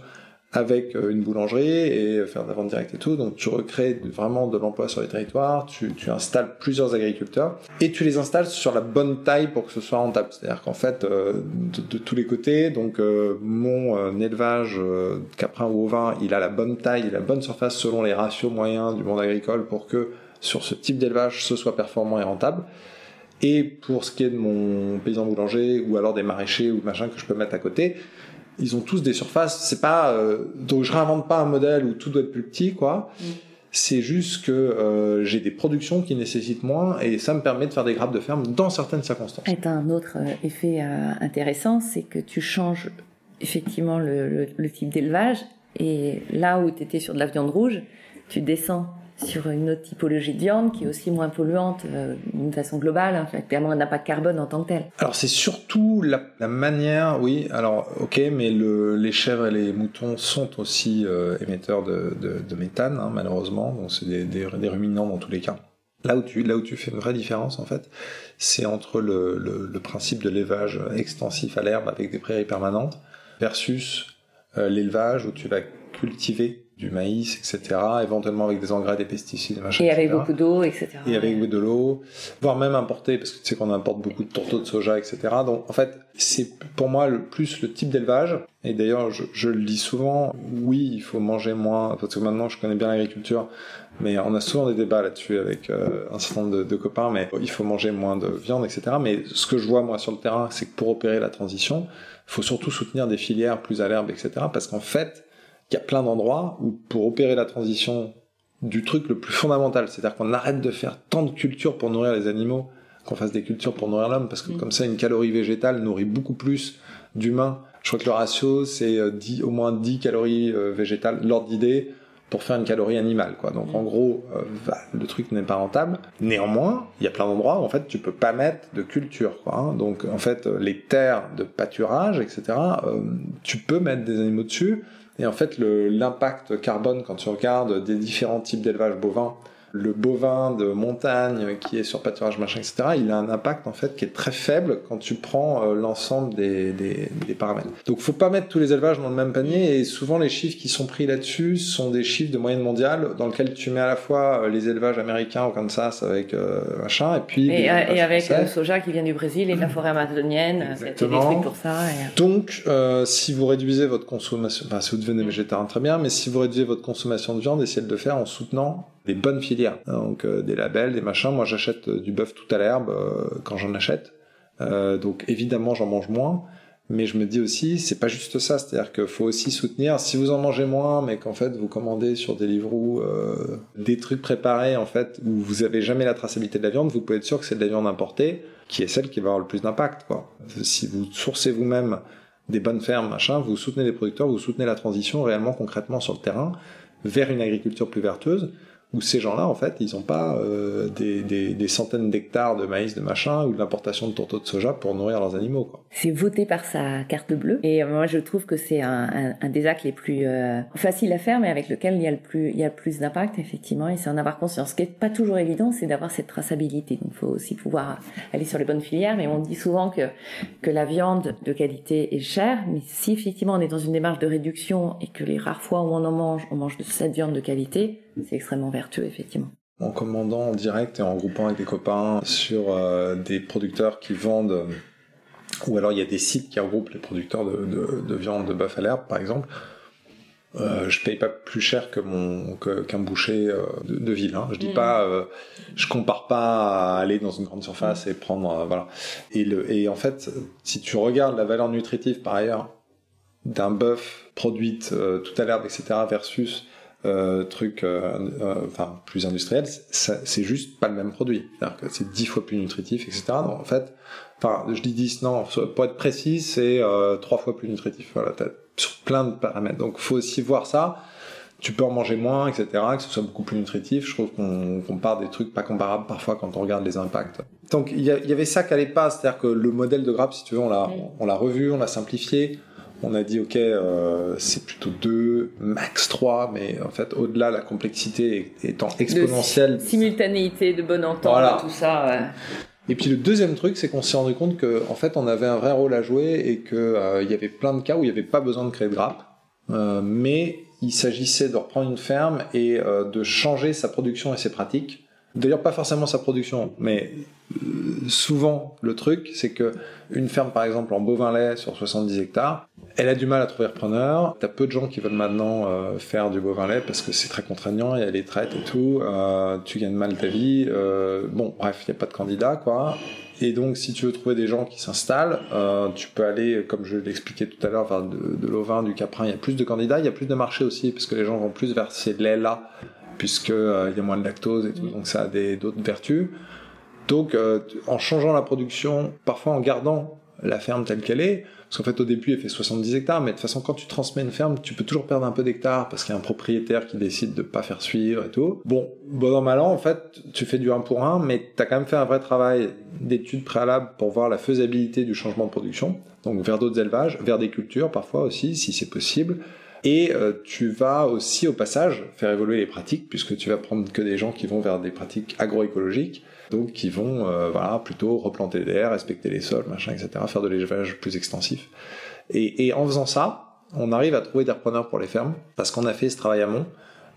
avec euh, une boulangerie et faire de la vente directe et tout. Donc tu recrées vraiment de l'emploi sur les territoires, tu, tu, installes plusieurs agriculteurs et tu les installes sur la bonne taille pour que ce soit rentable. C'est-à-dire qu'en fait, euh, de, tous les côtés, donc euh, mon élevage caprin ou ovin, il a la bonne taille, il a la bonne surface selon les ratios moyens du monde agricole pour que sur ce type d'élevage, ce soit performant et rentable. Et pour ce qui est de mon paysan boulanger ou alors des maraîchers ou machin que je peux mettre à côté, ils ont tous des surfaces. C'est pas euh, donc je réinvente pas un modèle où tout doit être plus petit, quoi. Mm. C'est juste que euh, j'ai des productions qui nécessitent moins et ça me permet de faire des grappes de ferme dans certaines circonstances. Et un autre euh, effet intéressant, c'est que tu changes effectivement le, le type d'élevage et là où tu étais sur de la viande rouge, tu descends sur une autre typologie de viande qui est aussi moins polluante euh, d'une façon globale, en fait, clairement un impact carbone en tant que tel. Alors c'est surtout la, la, manière, oui, alors ok, mais le, les chèvres et les moutons sont aussi euh, émetteurs de, de, de méthane, hein, malheureusement, donc c'est des, des, des, ruminants dans tous les cas. Là où tu, là où tu fais une vraie différence, en fait, c'est entre le, le, le, principe de l'élevage extensif à l'herbe avec des prairies permanentes versus euh, l'élevage où tu vas cultiver du maïs, etc. Éventuellement avec des engrais, des pesticides, machin, Et avec beaucoup d'eau, etc. Et avec de l'eau, voire même importer, parce que tu sais qu'on importe beaucoup de tourteaux de soja, etc. Donc en fait, c'est pour moi le plus le type d'élevage. Et d'ailleurs, je, je, le dis souvent, oui, il faut manger moins, parce que maintenant je connais bien l'agriculture, mais on a souvent des débats là-dessus avec euh, un certain nombre de, de, copains, mais il faut manger moins de viande, etc. Mais ce que je vois moi sur le terrain, c'est que pour opérer la transition, il faut surtout soutenir des filières plus à l'herbe, etc. Parce qu'en fait, il y a plein d'endroits où pour opérer la transition du truc le plus fondamental, c'est-à-dire qu'on arrête de faire tant de culture pour nourrir les animaux, qu'on fasse des cultures pour nourrir l'homme, parce que comme ça, une calorie végétale nourrit beaucoup plus d'humains. Je crois que le ratio, c'est au moins 10 calories végétales, l'ordre d'idée, pour faire une calorie animale quoi. Donc en gros euh, le truc n'est pas rentable. Néanmoins, il y a plein d'endroits où en fait tu peux pas mettre de culture quoi. Hein. Donc en fait les terres de pâturage etc. Euh, tu peux mettre des animaux dessus et en fait l'impact carbone quand tu regardes des différents types d'élevage bovin le bovin de montagne qui est sur pâturage machin etc il a un impact en fait qui est très faible quand tu prends euh, l'ensemble des, des, des, paramètres. Donc faut pas mettre tous les élevages dans le même panier et souvent les chiffres qui sont pris là-dessus sont des chiffres de moyenne mondiale dans lesquels tu mets à la fois euh, les élevages américains au Kansas avec euh, machin et puis et, et avec le soja qui vient du Brésil et de la forêt amazonienne Exactement. des pour ça donc si vous réduisez votre consommation enfin si vous devenez végétarien très bien mais si vous réduisez votre consommation de viande essayez de le faire en soutenant des bonnes filières. Donc euh, des labels, des machins. Moi j'achète euh, du bœuf tout à l'herbe euh, quand j'en achète. donc évidemment j'en mange moins. Mais je me dis aussi, c'est pas juste ça, c'est-à-dire qu'il faut aussi soutenir, si vous en mangez moins, mais qu'en fait vous commandez sur Deliveroo euh, des trucs préparés en fait où vous avez jamais la traçabilité de la viande, vous pouvez être sûr que c'est de la viande importée, qui est celle qui va avoir le plus d'impact. Quoi. Si vous sourcez vous-même des bonnes fermes, machin, vous soutenez les producteurs, vous soutenez la transition réellement concrètement sur le terrain vers une agriculture plus vertueuse où ces gens-là, en fait, ils n'ont pas euh, des, des, des, centaines d'hectares de maïs, de machin, ou de l'importation de tourteaux de soja pour nourrir leurs animaux. C'est voté par sa carte bleue, et moi je trouve que c'est un, un, un, des actes les plus euh, faciles à faire, mais avec lequel il y a le plus, il y a plus d'impact, effectivement, et c'est en avoir conscience. Ce qui n'est pas toujours évident, c'est d'avoir cette traçabilité. Donc il faut aussi pouvoir aller sur les bonnes filières, mais on dit souvent que, que la viande de qualité est chère, mais si effectivement on est dans une démarche de réduction et que les rares fois où on en mange, on mange de cette viande de qualité, c'est extrêmement vertueux, effectivement. En commandant en direct et en groupant avec des copains sur euh, des producteurs qui vendent, ou alors il y a des sites qui regroupent les producteurs de, de, de viande de bœuf à l'herbe, par exemple, euh, je paye pas plus cher que mon qu'un boucher euh, de, de, ville. Hein. Je dis mm. pas, euh, je compare pas à aller dans une grande surface et prendre euh, voilà. Et le et en fait, si tu regardes la valeur nutritive par ailleurs d'un bœuf produite tout à l'herbe etc versus euh, truc euh, euh, enfin plus industriel, c'est juste pas le même produit. C'est-à-dire que c'est dix fois plus nutritif, etc. Donc en fait, enfin je dis 10, non, pour être précis, c'est euh, trois fois plus nutritif. Voilà, sur plein de paramètres. Donc faut aussi voir ça. Tu peux en manger moins, etc. Que ce soit beaucoup plus nutritif. Je trouve qu'on compare des trucs pas comparables parfois quand on regarde les impacts. Donc il y, y, avait ça qui allait pas, c'est-à-dire que le modèle de grappe, si tu veux, on l'a on l'a revu, on l'a simplifié on a dit ok euh, c'est plutôt 2 max 3 mais en fait au-delà la complexité étant exponentielle. de simultanéité de bonne entente tout ça et puis le deuxième truc c'est qu'on s'est rendu compte que en fait on avait un vrai rôle à jouer et que euh, il y avait plein de cas où il n'y avait pas besoin de créer de grappe. Euh, mais il s'agissait de reprendre une ferme et euh, de changer sa production et ses pratiques. D'ailleurs, pas forcément sa production, mais euh, souvent le truc, c'est que une ferme, par exemple, en bovin lait sur 70 hectares, elle a du mal à trouver repreneur. T'as peu de gens qui veulent maintenant euh, faire du bovin lait parce que c'est très contraignant, il y a les traites et tout. Euh, tu gagnes mal ta vie. Euh, bon, bref, il n'y a pas de candidat, quoi. Et donc, si tu veux trouver des gens qui s'installent, euh, tu peux aller, comme je l'expliquais tout à l'heure, vers de, de l'ovin, du caprin. Il y a plus de candidats, il y a plus de marché aussi, parce que les gens vont plus vers ces laits-là puisque euh, il y a moins de lactose et tout, donc ça a des d'autres vertus. Donc, euh, en changeant la production, parfois en gardant la ferme telle qu'elle est, parce qu'en fait au début elle fait 70 hectares, mais de toute façon quand tu transmets une ferme, tu peux toujours perdre un peu d'hectares parce qu'il y a un propriétaire qui décide de pas faire suivre et tout. Bon, bon an en fait, tu fais du 1 pour 1, mais tu as quand même fait un vrai travail d'études préalables pour voir la faisabilité du changement de production, donc vers d'autres élevages, vers des cultures parfois aussi, si c'est possible. Et euh, tu vas aussi au passage faire évoluer les pratiques puisque tu vas prendre que des gens qui vont vers des pratiques agroécologiques, donc qui vont euh, voilà plutôt replanter des respecter les sols, machin, etc., faire de l'élevage plus extensif. Et, et, en faisant ça, on arrive à trouver des repreneurs pour les fermes parce qu'on a fait ce travail amont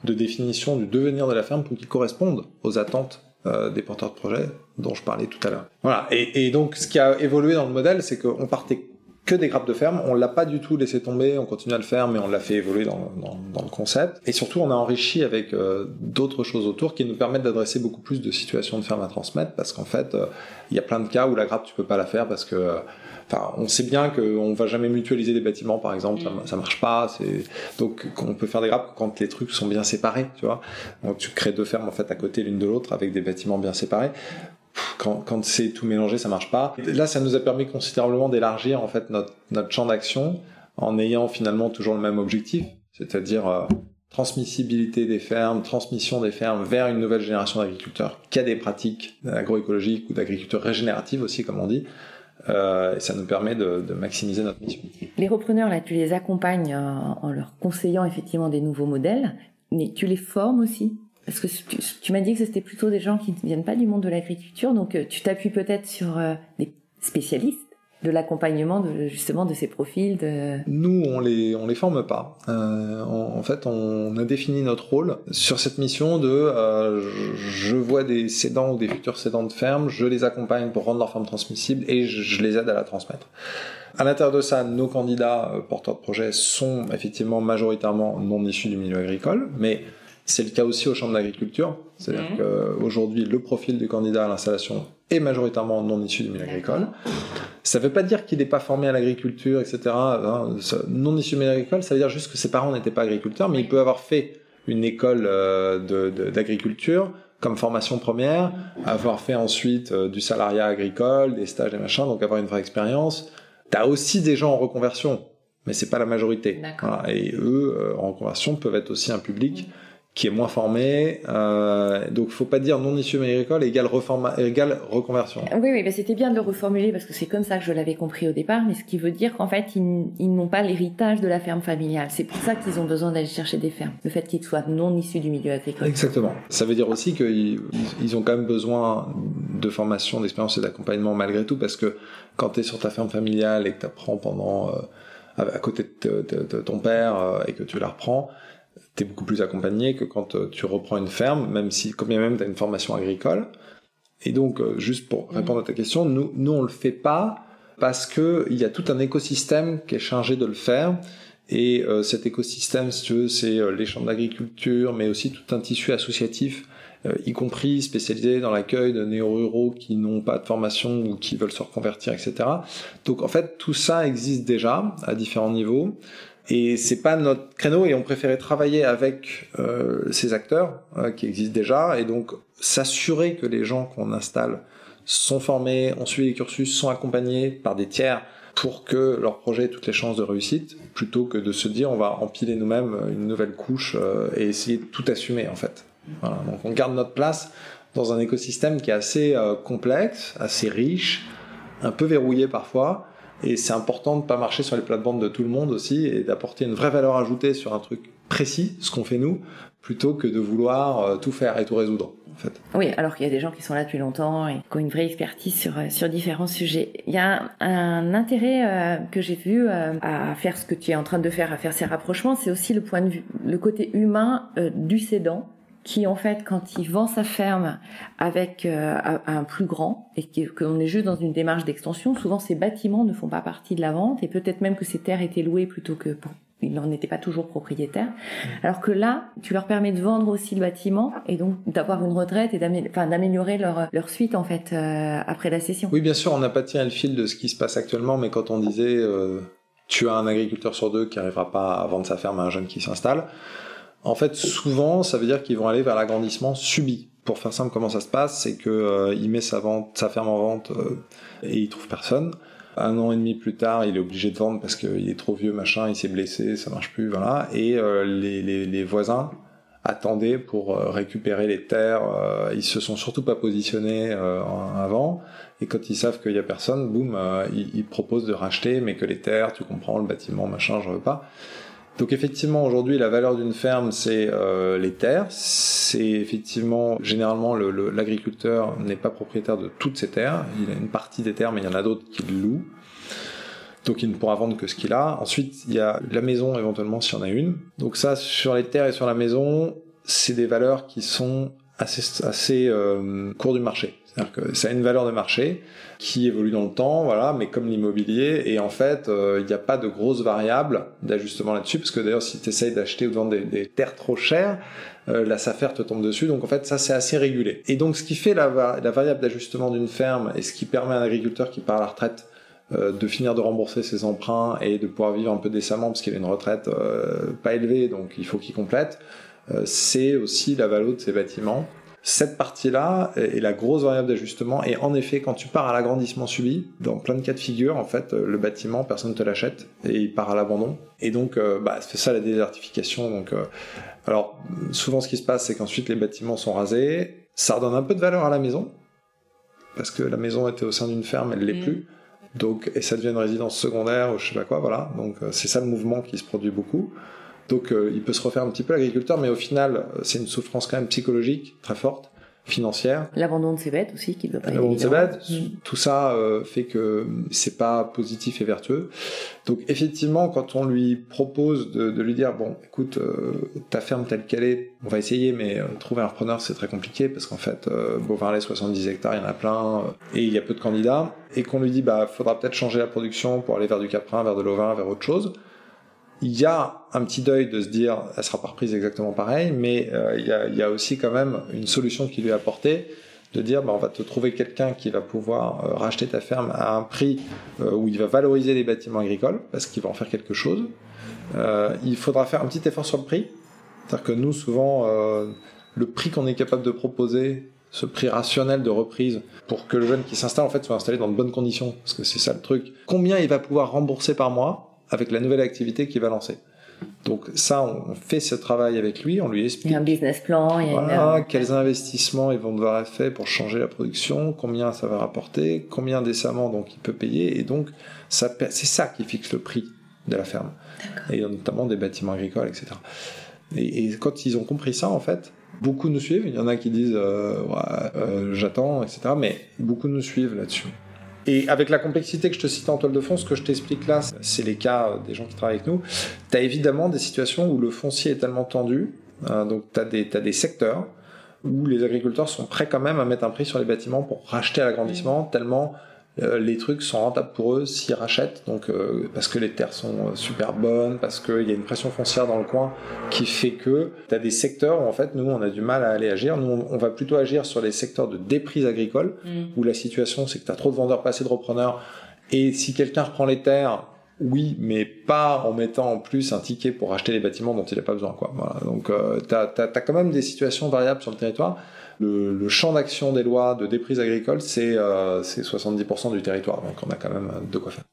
de définition du devenir de la ferme pour qu'il corresponde aux attentes euh, des porteurs de projets dont je parlais tout à l'heure. Voilà. Et, et, donc, ce qui a évolué dans le modèle, c'est qu'on partait que des grappes de ferme. On l'a pas du tout laissé tomber, on continue à le faire, mais on l'a fait évoluer dans, dans, dans, le concept. Et surtout, on a enrichi avec euh, d'autres choses autour qui nous permettent d'adresser beaucoup plus de situations de ferme à transmettre, parce qu'en fait, euh, il y a plein de cas où la grappe, tu peux pas la faire parce que euh, Enfin, on sait bien qu'on va jamais mutualiser des bâtiments, par exemple, ça, mm. ça, marche pas. C'est donc on peut faire des grappes quand les trucs sont bien séparés, tu vois. Donc tu crées deux fermes en fait à côté l'une de l'autre avec des bâtiments bien séparés quand, c'est tout mélangé, ça marche pas. là, ça nous a permis considérablement d'élargir en fait notre, champ d'action en ayant finalement toujours le même objectif, c'est-à-dire euh, transmissibilité des fermes, transmission des fermes vers une nouvelle génération d'agriculteurs qui a des pratiques agroécologiques ou d'agriculture régénérative aussi, comme on dit. Euh, et ça nous permet de, maximiser notre mission. Les repreneurs, tu les accompagnes en, en leur conseillant effectivement des nouveaux modèles, mais tu les formes aussi? Parce que tu, tu m'as dit que c'était plutôt des gens qui ne viennent pas du monde de l'agriculture, donc euh, tu t'appuies peut-être sur euh, des spécialistes de l'accompagnement de justement de ces profils de nous on les on les forme pas. Euh, en, fait on a défini notre rôle sur cette mission de euh, je vois des cédants ou des futurs cédants de ferme je les accompagne pour rendre leur ferme transmissible et je, je les aide à la transmettre. À l'intérieur de ça nos candidats porteurs de projets sont effectivement majoritairement non issus du milieu agricole mais c'est le cas aussi au champ de l'agriculture. C'est-à-dire mmh. qu'aujourd'hui, le profil du candidat à l'installation est majoritairement non issu du milieu agricole. Ça ne veut pas dire qu'il n'est pas formé à l'agriculture, etc. Non issu du milieu agricole, ça veut dire juste que ses parents n'étaient pas agriculteurs, mais il peut avoir fait une école d'agriculture de, de, comme formation première, avoir fait ensuite euh, du salariat agricole, des stages, des machins, donc avoir une vraie expérience. Tu as aussi des gens en reconversion, mais c'est pas la majorité. Voilà. Et eux, euh, en reconversion, peuvent être aussi un public. Mmh qui est moins formé. Euh, donc, faut pas dire non issu agricole égale, égale reconversion. Oui, oui, mais c'était bien de le reformuler parce que c'est comme ça que je l'avais compris au départ, mais ce qui veut dire qu'en fait, ils, ils n'ont pas l'héritage de la ferme familiale. C'est pour ça qu'ils ont besoin d'aller chercher des fermes. Le fait qu'ils soient non issus du milieu agricole. Exactement. Ça veut dire aussi qu'ils ils ont quand même besoin de formation, d'expérience et d'accompagnement malgré tout parce que quand tu es sur ta ferme familiale et que tu apprends pendant, euh, à côté de, de, de, ton père euh, et que tu la reprends, t'es beaucoup plus accompagné que quand euh, tu reprends une ferme, même si, comme bien même, tu as une formation agricole. Et donc, euh, juste pour mm. répondre à ta question, nous, nous on le fait pas parce que il y a tout un écosystème qui est chargé de le faire. Et euh, cet écosystème, si tu veux, c'est les champs d'agriculture, mais aussi tout un tissu associatif, y compris spécialisé dans l'accueil de néo-ruraux qui n'ont pas de formation ou qui veulent se reconvertir, etc. Donc en fait, tout ça existe déjà à différents niveaux. Et c'est pas notre créneau et on préférait travailler avec euh, ces acteurs euh, qui existent déjà et donc s'assurer que les gens qu'on installe sont formés, ont suivi les cursus, sont accompagnés par des tiers pour que leur projet ait toutes les chances de réussite, plutôt que de se dire on va empiler nous-mêmes une nouvelle couche euh, et essayer de tout assumer en fait. Voilà, donc on garde notre place dans un écosystème qui est assez euh, complexe, assez riche, un peu verrouillé parfois, et c'est important de pas marcher sur les plates-bandes de tout le monde aussi et d'apporter une vraie valeur ajoutée sur un truc précis, ce qu'on fait nous, plutôt que de vouloir euh, tout faire et tout résoudre. En fait. Oui, alors qu'il y a des gens qui sont là depuis longtemps et qui ont une vraie expertise sur, euh, sur différents sujets. Il y a un, intérêt euh, que j'ai vu à faire ce que tu es en train de faire, à faire ces rapprochements, c'est aussi le point de vue, le côté humain du cédant qui en fait quand il vend sa ferme avec euh, un plus grand et qu'on est juste dans une démarche d'extension, souvent ces bâtiments ne font pas partie de la vente et peut-être même que ces terres étaient louées plutôt que pour ils n'en étaient pas toujours propriétaires. Mmh. Alors que là, tu leur permets de vendre aussi le bâtiment et donc d'avoir une retraite et d'améliorer leur, leur suite en fait euh, après la cession. Oui, bien sûr, on n'a pas tiré le fil de ce qui se passe actuellement, mais quand on disait euh, tu as un agriculteur sur deux qui n'arrivera pas à vendre sa ferme à un jeune qui s'installe, en fait, souvent, ça veut dire qu'ils vont aller vers l'agrandissement subi. Pour faire simple, comment ça se passe, c'est que euh, il met sa vente, sa ferme en vente euh, et il trouve personne. Un an et demi plus tard, il est obligé de vendre parce qu'il est trop vieux, machin, il s'est blessé, ça marche plus, voilà. Et euh, les, les, les, voisins attendaient pour euh, récupérer les terres. Euh, ils se sont surtout pas positionnés avant. Et quand ils savent qu'il y a personne, boum, ils, ils proposent de racheter, mais que les terres, tu comprends, le bâtiment, machin, je veux pas. Donc effectivement, aujourd'hui, la valeur d'une ferme, c'est euh, les terres. C'est effectivement, généralement, l'agriculteur n'est pas propriétaire de toutes ses terres. Il a une partie des terres, mais il y en a d'autres qu'il loue. Donc il ne pourra vendre que ce qu'il a. Ensuite, il y a la maison, éventuellement, s'il y en a une. Donc ça, sur les terres et sur la maison, c'est des valeurs qui sont assez, assez euh, court du marché. C'est-à-dire que ça a une valeur de marché qui évolue dans le temps, voilà, mais comme l'immobilier, et en fait, euh, il n'y a pas de grosses variables d'ajustement là-dessus, parce que d'ailleurs, si tu essayes d'acheter ou de vendre des, terres trop chères, euh, la SAFER te tombe dessus, donc en fait, ça, c'est assez régulé. Et donc, ce qui fait la, variable d'ajustement d'une ferme, et ce qui permet à un agriculteur qui part à la retraite euh, de finir de rembourser ses emprunts et de pouvoir vivre un peu décemment, parce qu'il a une retraite euh, pas élevée, donc il faut qu'il complète, c'est aussi la valeur de ses bâtiments cette partie-là est la grosse variable d'ajustement. Et en effet, quand tu pars à l'agrandissement subi, dans plein de cas de figure, en fait, le bâtiment, personne ne te l'achète et il part à l'abandon. Et donc, euh, bah, c'est ça la désertification. Donc, euh, alors, souvent, ce qui se passe, c'est qu'ensuite les bâtiments sont rasés. Ça redonne un peu de valeur à la maison parce que la maison était au sein d'une ferme, elle l'est mm. plus. Donc, et ça devient une résidence secondaire ou je sais pas quoi, voilà. Donc, euh, c'est ça le mouvement qui se produit beaucoup. Donc euh, il peut se refaire un petit peu l'agriculteur, mais au final, euh, c'est une souffrance quand même psychologique très forte, financière. L'abandon de ses bêtes aussi, qui doit pas L'abandon de ses bêtes, mm. tout ça euh, fait que c'est pas positif et vertueux. Donc effectivement, quand on lui propose de, lui dire, bon, écoute, ta ferme telle qu'elle est, on va essayer, mais trouver un repreneur, c'est très compliqué, parce qu'en fait, Beauvais-les 70 hectares, il y en a plein, et il y a peu de candidats, et qu'on lui dit, bah, faudra peut-être changer la production pour aller vers du caprin, vers de l'ovin, vers autre chose il y a un petit deuil de se dire elle sera pas reprise exactement pareil, mais euh, il, y a, y a, aussi quand même une solution qui lui est apportée de dire bah, on va te trouver quelqu'un qui va pouvoir euh, racheter ta ferme à un prix euh, où il va valoriser les bâtiments agricoles parce qu'il va en faire quelque chose. il faudra faire un petit effort sur le prix, c'est-à-dire que nous souvent le prix qu'on est capable de proposer ce prix rationnel de reprise pour que le jeune qui s'installe en fait soit installé dans de bonnes conditions parce que c'est ça le truc. Combien il va pouvoir rembourser par mois? Avec la nouvelle activité qu'il va lancer. Donc ça, on fait ce travail avec lui, on lui explique. Il y a un business plan. Il y a quels investissements ils vont devoir être faits pour changer la production, combien ça va rapporter, combien décemment donc il peut payer, et donc ça, c'est ça qui fixe le prix de la ferme, et notamment des bâtiments agricoles, etc. Et, quand ils ont compris ça, en fait, beaucoup nous suivent. Il y en a qui disent euh, euh, j'attends, etc. Mais beaucoup nous suivent là-dessus. Et avec la complexité que je te cite en toile de fond, ce que je t'explique là, c'est les cas des gens qui travaillent avec nous. Tu as évidemment des situations où le foncier est tellement tendu, hein, donc tu as, as, des secteurs où les agriculteurs sont prêts quand même à mettre un prix sur les bâtiments pour racheter à l'agrandissement, tellement euh, les trucs sont rentables pour eux s'ils rachètent, donc euh, parce que les terres sont euh, super bonnes, parce qu'il y a une pression foncière dans le coin qui fait que tu as des secteurs où en fait nous on a du mal à aller agir. Nous on, va plutôt agir sur les secteurs de déprise agricole mm. où la situation c'est que tu as trop de vendeurs, pas assez de repreneurs, et si quelqu'un reprend les terres, oui, mais pas en mettant en plus un ticket pour acheter les bâtiments dont il n'a pas besoin. Quoi. Voilà. Donc tu as, as, quand même des situations variables sur le territoire le, champ d'action des lois de déprise agricole, c'est 70% euh, du territoire. Donc on a quand même de quoi faire.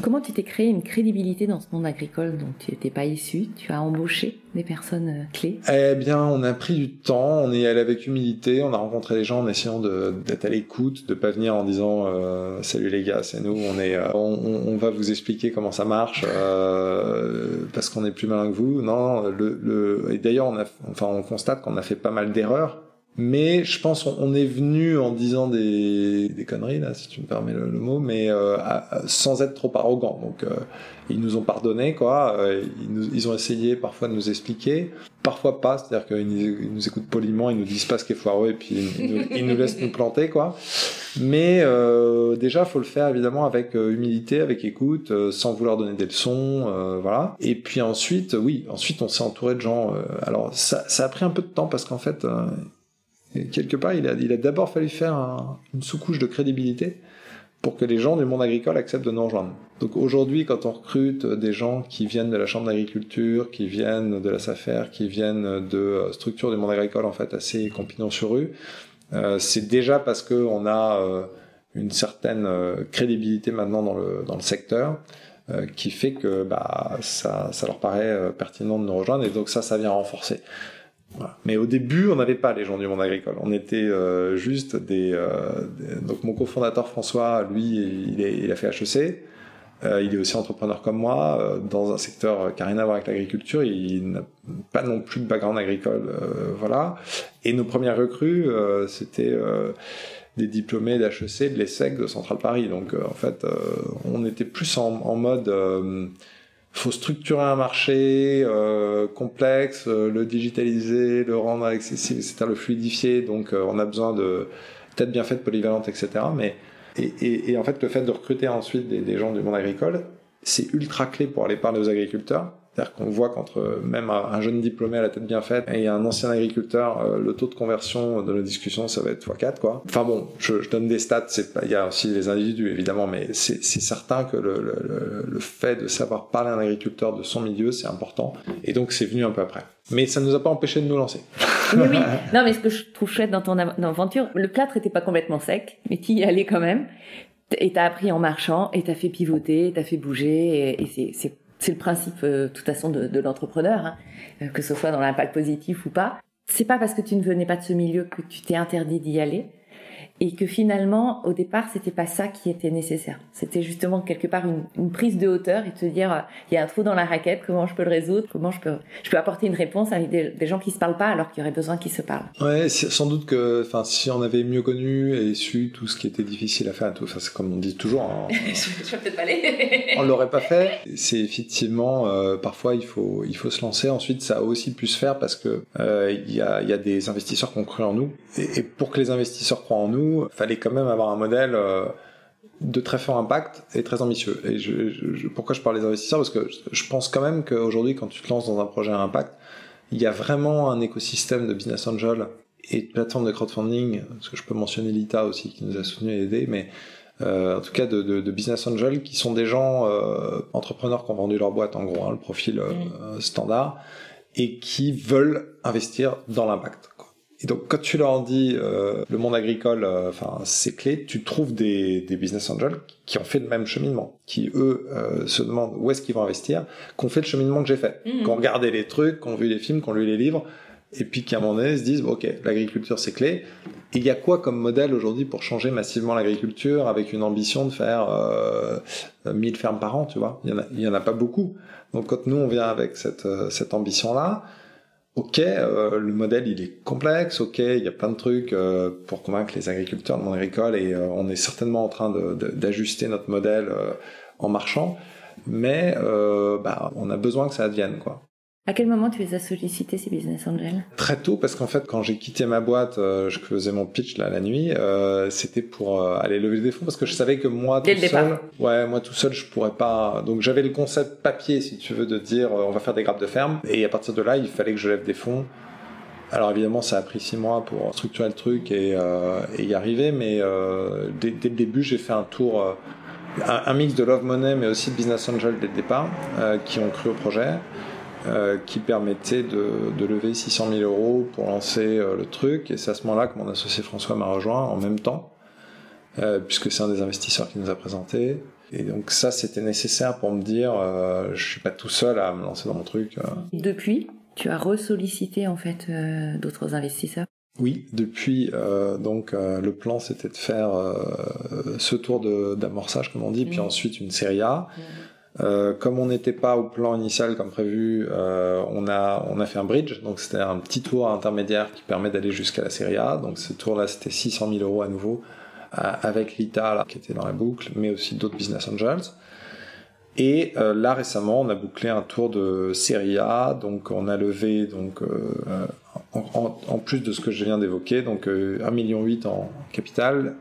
Comment tu t'es créé une crédibilité dans ce monde agricole dont tu n'étais pas issu? Tu as embauché des personnes euh, clés? Eh bien, on a pris du temps, on est allé avec humilité, on a rencontré les gens en essayant d'être à l'écoute, de pas venir en disant euh, salut les gars, c'est nous, on est, on, va vous expliquer comment ça marche parce qu'on est plus malin que vous. Non, le, et d'ailleurs, on enfin, on constate qu'on a fait pas mal d'erreurs mais je pense on est venu en disant des, des conneries là, si tu me permets le, mot, mais euh, sans être trop arrogant. Donc euh, ils nous ont pardonné quoi. Euh, ils, nous, ils, ont essayé parfois de nous expliquer, parfois pas. C'est-à-dire qu'ils nous, écoutent poliment, ils nous disent pas ce qui est foireux et puis ils nous, laissent nous planter quoi. Mais euh, déjà faut le faire évidemment avec humilité, avec écoute, sans vouloir donner des leçons, voilà. Et puis ensuite, oui, ensuite on s'est entouré de gens. alors ça, ça a pris un peu de temps parce qu'en fait quelque part, il a, d'abord fallu faire une sous-couche de crédibilité pour que les gens du monde agricole acceptent de nous rejoindre. Donc aujourd'hui, quand on recrute des gens qui viennent de la chambre d'agriculture, qui viennent de la SAFER, qui viennent de structures du monde agricole en fait assez compagnon sur rue, euh, c'est déjà parce que on a euh, une certaine euh, crédibilité maintenant dans le secteur euh, qui fait que bah ça leur paraît pertinent de nous rejoindre et donc ça ça vient renforcer. Mais au début, on n'avait pas les gens du monde agricole. On était euh, juste des, euh, Donc mon cofondateur François, lui, il, a fait HEC. Euh, il est aussi entrepreneur comme moi, dans un secteur qui n'a rien à voir avec l'agriculture. Il n'a pas non plus de background agricole, voilà. Et nos premières recrues, c'était des diplômés d'HEC, de l'ESSEC, de Centrale Paris. Donc en fait, on était plus en mode faut structurer un marché euh, complexe, euh, le digitaliser, le rendre accessible, etc., le fluidifier. Donc, euh, on a besoin de tête bien faite, polyvalente, etc. Mais et, et, et, en fait, le fait de recruter ensuite des, des gens du monde agricole, c'est ultra clé pour aller parler aux agriculteurs c'est-à-dire qu'on voit qu'entre même un jeune diplômé à la tête bien faite et un ancien agriculteur, euh, le taux de conversion de nos discussions, ça va être x4, quoi. Enfin bon, je, je donne des stats, il y a aussi les individus, évidemment, mais c'est certain que le, le, le, fait de savoir parler à un agriculteur de son milieu, c'est important. Et donc, c'est venu un peu après. Mais ça nous a pas empêché de nous lancer. Mais oui, non, mais ce que je trouve chouette dans ton aventure, le plâtre était pas complètement sec, mais tu y allais quand même. Et t'as appris en marchant, et t'as fait pivoter, t'as fait bouger, et, c'est c'est le principe, euh, de toute façon, de, l'entrepreneur, hein, euh, que ce soit dans l'impact positif ou pas. C'est pas parce que tu ne venais pas de ce milieu que tu t'es interdit d'y aller et que finalement au départ c'était pas ça qui était nécessaire. C'était justement quelque part une, une, prise de hauteur et te dire euh, il y a un trou dans la raquette comment je peux le résoudre? Comment je peux je peux apporter une réponse avec des, des gens qui se parlent pas alors qu'il y aurait besoin qu'ils se parlent? Ouais sans doute que enfin si on avait mieux connu et su tout ce qui était difficile à faire tout enfin c'est comme on dit toujours hein, je, peut-être pas aller on l'aurait pas fait. C'est effectivement euh, parfois il faut il faut se lancer. Ensuite ça a aussi pu se faire parce que euh, il y a il y a des investisseurs qui ont cru en nous. Et, et pour que les investisseurs croient en nous nous, fallait quand même avoir un modèle euh, de très fort impact et très ambitieux. Et je, pourquoi je parle des investisseurs? Parce que je pense quand même qu'aujourd'hui, quand tu te lances dans un projet à impact, il y a vraiment un écosystème de business angel et de plateforme de crowdfunding, parce que je peux mentionner l'ITA aussi qui nous a soutenu et aidé, mais euh, en tout cas de, business angel qui sont des gens euh, entrepreneurs qui ont vendu leur boîte en gros, hein, le profil standard, et qui veulent investir dans l'impact. Et donc, quand tu leur dis euh, le monde agricole, euh, enfin, c'est clé, tu trouves des, des, business angels qui ont fait le même cheminement, qui eux euh, se demandent où est-ce qu'ils vont investir, qui ont fait le cheminement que j'ai fait, mmh. qui ont regardé les trucs, qui ont vu les films, qui ont lu les livres, et puis qui à un moment donné se disent ok, l'agriculture c'est clé. Et il y a quoi comme modèle aujourd'hui pour changer massivement l'agriculture avec une ambition de faire euh, 1000 fermes par an, tu vois? Il y en a, il y en a pas beaucoup. Donc quand nous on vient avec cette, euh, cette ambition là ok, euh, le modèle il est complexe, ok, il y a plein de trucs euh, pour convaincre les agriculteurs de monde agricole et euh, on est certainement en train d'ajuster notre modèle en marchant, mais bah, on a besoin que ça advienne quoi. À quel moment tu les as sollicités, ces business angels? Très tôt, parce qu'en fait, quand j'ai quitté ma boîte, euh, je faisais mon pitch là la nuit, euh, c'était pour euh, aller lever des fonds, parce que je savais que moi Dès tout seul, ouais, moi tout seul, je pourrais pas. Donc j'avais le concept papier, si tu veux, de dire on va faire des grappes de ferme, et à partir de là, il fallait que je lève des fonds. Alors évidemment, ça a pris six mois pour structurer le truc et, et y arriver, mais dès, dès, le début, j'ai fait un tour, un, un, mix de love money, mais aussi de business angel dès le départ, qui ont cru au projet. Euh, qui permettait de, de, lever 600 000 euros pour lancer euh, le truc. Et c'est à ce moment-là que mon associé François m'a rejoint en même temps, euh, puisque c'est un des investisseurs qui nous a présenté. Et donc ça, c'était nécessaire pour me dire, euh, je suis pas tout seul à me lancer dans mon truc. Depuis, tu as ressollicité en fait d'autres investisseurs? Oui, depuis donc le plan c'était de faire ce tour d'amorçage comme on dit, puis mmh. ensuite une série A. Mmh. Euh, comme on n'était pas au plan initial comme prévu, euh, on a on a fait un bridge, donc c'était un petit tour intermédiaire qui permet d'aller jusqu'à la série A. Donc ce tour-là, c'était 600 000 euros à nouveau avec l'ITA qui était dans la boucle, mais aussi d'autres business angels. Et euh, là récemment, on a bouclé un tour de série A, donc on a levé donc en, plus de ce que je viens d'évoquer, donc 1,8 million en capital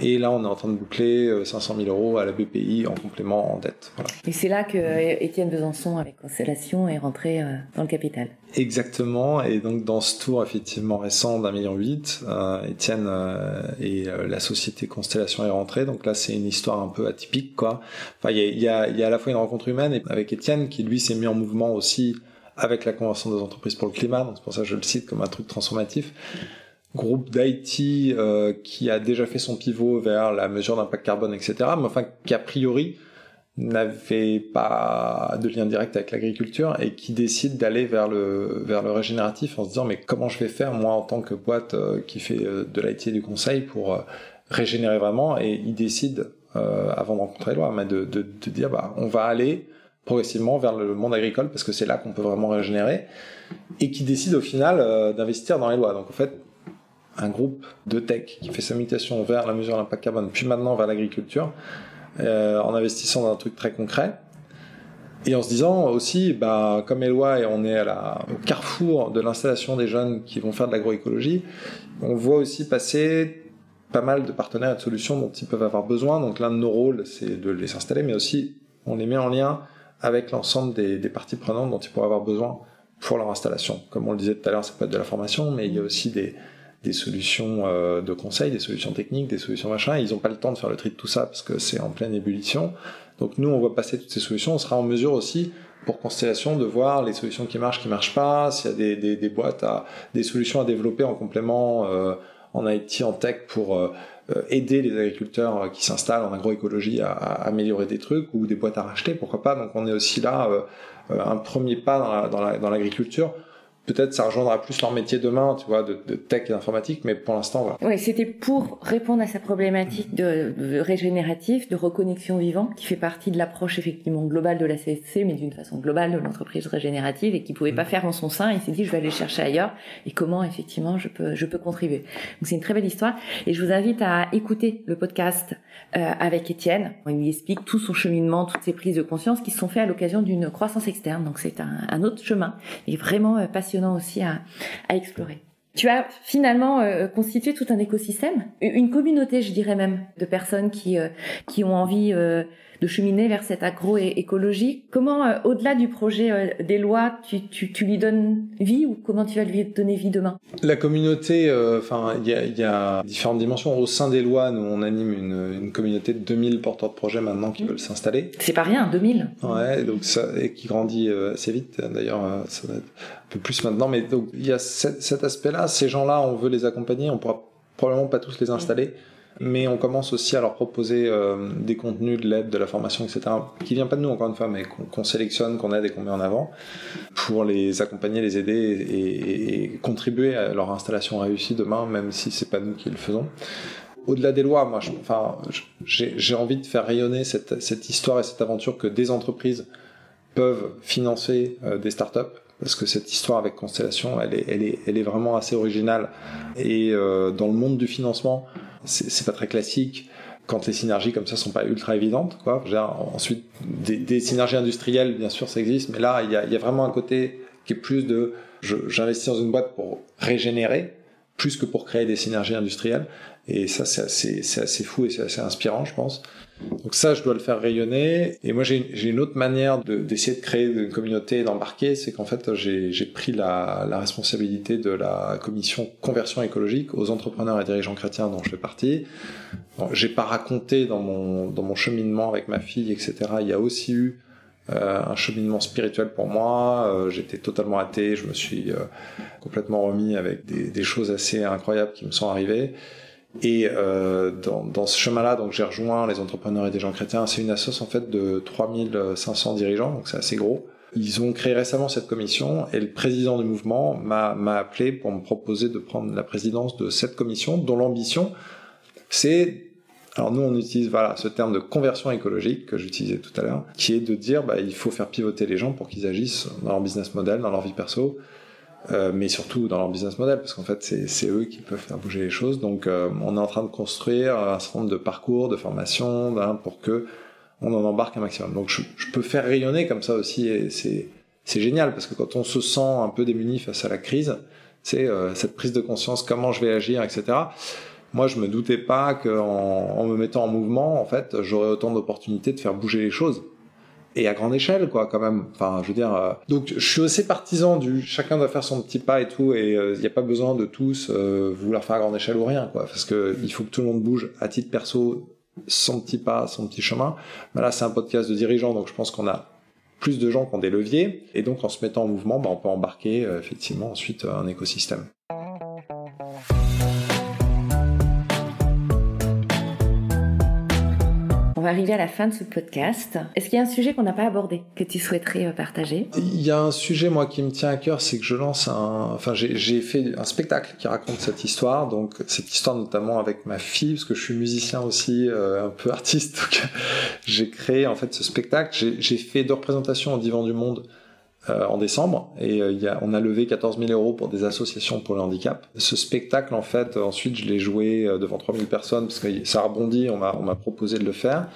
et là, on est en train de boucler 500 euh, 000 euros à la BPI en complément en dette. Voilà. Et c'est là que euh, Étienne Besançon, avec Constellation, est rentré euh, dans le capital. Exactement. Et donc, dans ce tour effectivement récent d'un million huit, Étienne et la société Constellation est rentrée. Donc là, c'est une histoire un peu atypique, quoi. Enfin, il y a, y, a, y a à la fois une rencontre humaine avec Étienne qui lui s'est mis en mouvement aussi avec la Convention des entreprises pour le climat. Donc c'est pour ça que je le cite comme un truc transformatif groupe d'IT euh, qui a déjà fait son pivot vers la mesure d'impact carbone, etc., mais enfin qui a priori n'avait pas de lien direct avec l'agriculture et qui décide d'aller vers le vers le régénératif en se disant mais comment je vais faire moi en tant que boîte euh, qui fait euh, de l'IT et du conseil pour régénérer vraiment? Et il décide avant de rencontrer Éloi de, de, de dire bah on va aller progressivement vers le monde agricole parce que c'est là qu'on peut vraiment régénérer et qui décide au final d'investir dans les lois donc en fait un groupe de tech qui fait sa mutation vers la mesure d'impact carbone, puis maintenant vers l'agriculture, euh, en investissant dans un truc très concret. Et en se disant aussi, bah, comme Eloi et on est au carrefour de l'installation des jeunes qui vont faire de l'agroécologie, on voit aussi passer pas mal de partenaires et de solutions dont ils peuvent avoir besoin. Donc l'un de nos rôles, c'est de les installer, mais aussi on les met en lien avec l'ensemble des, des parties prenantes dont ils pourraient avoir besoin pour leur installation. Comme on le disait tout à l'heure, ça peut être de la formation, mais il y a aussi des, des solutions euh, de conseil, des solutions techniques, des solutions machin. ils n'ont pas le temps de faire le tri de tout ça parce que c'est en pleine ébullition. Donc nous, on va passer toutes ces solutions. On sera en mesure aussi pour Constellation de voir les solutions qui marchent, qui marchent pas, s'il y a des, des, des, boîtes à, des solutions à développer en complément euh, en IT, en tech pour euh, aider les agriculteurs qui s'installent en agroécologie à, à, améliorer des trucs ou des boîtes à racheter, pourquoi pas. Donc on est aussi là un premier pas dans l'agriculture. La, dans peut-être ça rejoindra plus leur métier demain, tu vois, de, de tech et d'informatique, mais pour l'instant, voilà. Oui, c'était pour répondre à sa problématique de, de, régénératif, de reconnexion vivant, qui fait partie de l'approche effectivement globale de la CSC, mais d'une façon globale de l'entreprise régénérative, et qui pouvait pas faire en son sein. Il s'est dit, je vais aller chercher ailleurs, et comment effectivement je peux, je peux contribuer. Donc c'est une très belle histoire, et je vous invite à écouter le podcast euh, avec Étienne. Il lui explique tout son cheminement, toutes ses prises de conscience qui se sont faites à l'occasion d'une croissance externe. Donc c'est un, un, autre chemin, et vraiment euh, passionnant aussi à, explorer. Tu as finalement euh, constitué tout un écosystème, une communauté, je dirais même, de personnes qui euh, qui ont envie euh, de cheminer vers cette agroécologie. Comment, euh, au-delà du projet euh, des lois, tu, tu, tu, lui donnes vie ou comment tu vas lui donner vie demain? La communauté, euh, enfin, il y a, y a, différentes dimensions. Au sein des lois, nous, on anime une, une communauté de 2000 porteurs de projets maintenant qui mmh. veulent s'installer. C'est pas rien, 2000 Ouais, donc ça, et qui grandit assez vite. D'ailleurs, ça va être un peu plus maintenant. Mais donc, il y a cet, cet aspect-là. Ces gens-là, on veut les accompagner. On pourra probablement pas tous les installer. Mmh mais on commence aussi à leur proposer euh, des contenus, de l'aide, de la formation, etc., qui vient pas de nous encore une fois, mais qu'on sélectionne, qu'on aide et qu'on met en avant pour les accompagner, les aider et, et, contribuer à leur installation réussie demain, même si c'est pas nous qui le faisons. Au-delà des lois, moi, je, enfin, j'ai envie de faire rayonner cette, cette, histoire et cette aventure que des entreprises peuvent financer euh, des startups parce que cette histoire avec Constellation, elle est, elle est, elle est vraiment assez originale. Et euh, dans le monde du financement, c'est pas très classique quand les synergies comme ça sont pas ultra évidentes. Quoi. ensuite, des, synergies industrielles, bien sûr, ça existe, mais là, il y a, vraiment un côté qui est plus de j'investis dans une boîte pour régénérer, plus que pour créer des synergies industrielles. Et ça, c'est assez fou et c'est assez inspirant, je pense. Donc ça, je dois le faire rayonner. Et moi, j'ai une autre manière d'essayer de, créer une communauté et d'embarquer, c'est qu'en fait, j'ai pris la, la, responsabilité de la commission conversion écologique aux entrepreneurs et dirigeants chrétiens dont je fais partie. J'ai pas raconté dans mon, dans mon cheminement avec ma fille, etc. Il y a aussi eu euh, un cheminement spirituel pour moi. Euh, J'étais totalement athée, je me suis euh, complètement remis avec des, des, choses assez incroyables qui me sont arrivées. Et euh, dans, dans, ce chemin-là, donc j'ai rejoint les entrepreneurs et des gens chrétiens. C'est une assoce en fait de 3500 dirigeants, donc c'est assez gros. Ils ont créé récemment cette commission et le président du mouvement m'a appelé pour me proposer de prendre la présidence de cette commission, dont l'ambition c'est alors nous, on utilise voilà ce terme de conversion écologique que j'utilisais tout à l'heure, qui est de dire bah, il faut faire pivoter les gens pour qu'ils agissent dans leur business model, dans leur vie perso, euh, mais surtout dans leur business model, parce qu'en fait, c'est eux qui peuvent faire bouger les choses. Donc, euh, on est en train de construire un certain nombre de parcours, de formations, hein, pour que on en embarque un maximum. Donc, je, je peux faire rayonner comme ça aussi, et c'est génial, parce que quand on se sent un peu démuni face à la crise, c'est euh, cette prise de conscience, comment je vais agir, etc. Moi, je me doutais pas qu'en en me mettant en mouvement, en fait, j'aurais autant d'opportunités de faire bouger les choses et à grande échelle quoi quand même. Enfin je veux dire euh... donc je suis aussi partisan du chacun doit faire son petit pas et tout et il euh, n'y a pas besoin de tous euh, vouloir faire à grande échelle ou rien quoi parce que il faut que tout le monde bouge à titre perso son petit pas son petit chemin. Mais là c'est un podcast de dirigeants donc je pense qu'on a plus de gens qui ont des leviers et donc en se mettant en mouvement bah, on peut embarquer euh, effectivement ensuite un écosystème va arriver à la fin de ce podcast. Est-ce qu'il y a un sujet qu'on n'a pas abordé que tu souhaiterais euh, partager? Il y a un sujet moi qui me tient à cœur, c'est que je lance un, enfin j'ai fait un spectacle qui raconte cette histoire, donc cette histoire notamment avec ma fille parce que je suis musicien aussi, euh, un peu artiste, donc j'ai créé en fait ce spectacle. J'ai fait deux représentations au Divan du Monde euh, en décembre et euh, y a, on a levé 14 000 euros pour des associations pour le handicap. Ce spectacle, en fait, ensuite, je l'ai joué euh, devant 3 000 personnes parce que ça a rebondi, on m'a, on m'a proposé de le faire.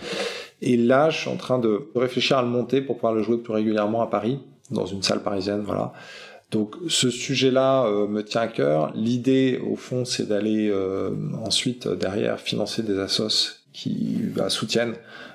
Et là, je suis en train de réfléchir à le monter pour pouvoir le jouer plus régulièrement à Paris, dans une salle parisienne, voilà. Donc ce sujet-là euh, me tient à cœur. L'idée, au fond, c'est d'aller euh, ensuite derrière financer des assos qui bah, soutiennent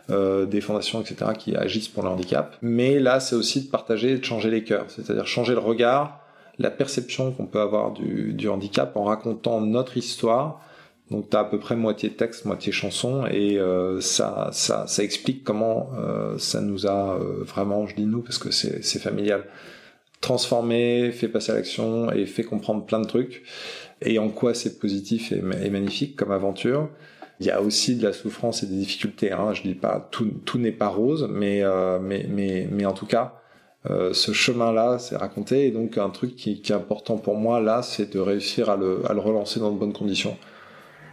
euh, des fondations, etc., qui agissent pour le handicap. Mais là, c'est aussi de partager, de changer les cœurs, c'est-à-dire changer le regard, la perception qu'on peut avoir du, du, handicap en racontant notre histoire Donc tu as à peu près moitié texte, moitié chanson, et euh, ça, ça, ça explique comment euh, ça nous a euh, vraiment, je dis nous parce que c'est familial, transformé, fait passer à l'action et fait comprendre plein de trucs, et en quoi c'est positif et, et, magnifique comme aventure. Il y a aussi de la souffrance et des difficultés. Hein. Je dis pas tout, tout n'est pas rose, mais, mais, mais, mais en tout cas, euh, ce chemin-là, c'est raconté. Et donc, un truc qui, est important pour moi, là, c'est de réussir à le, relancer dans de bonnes conditions.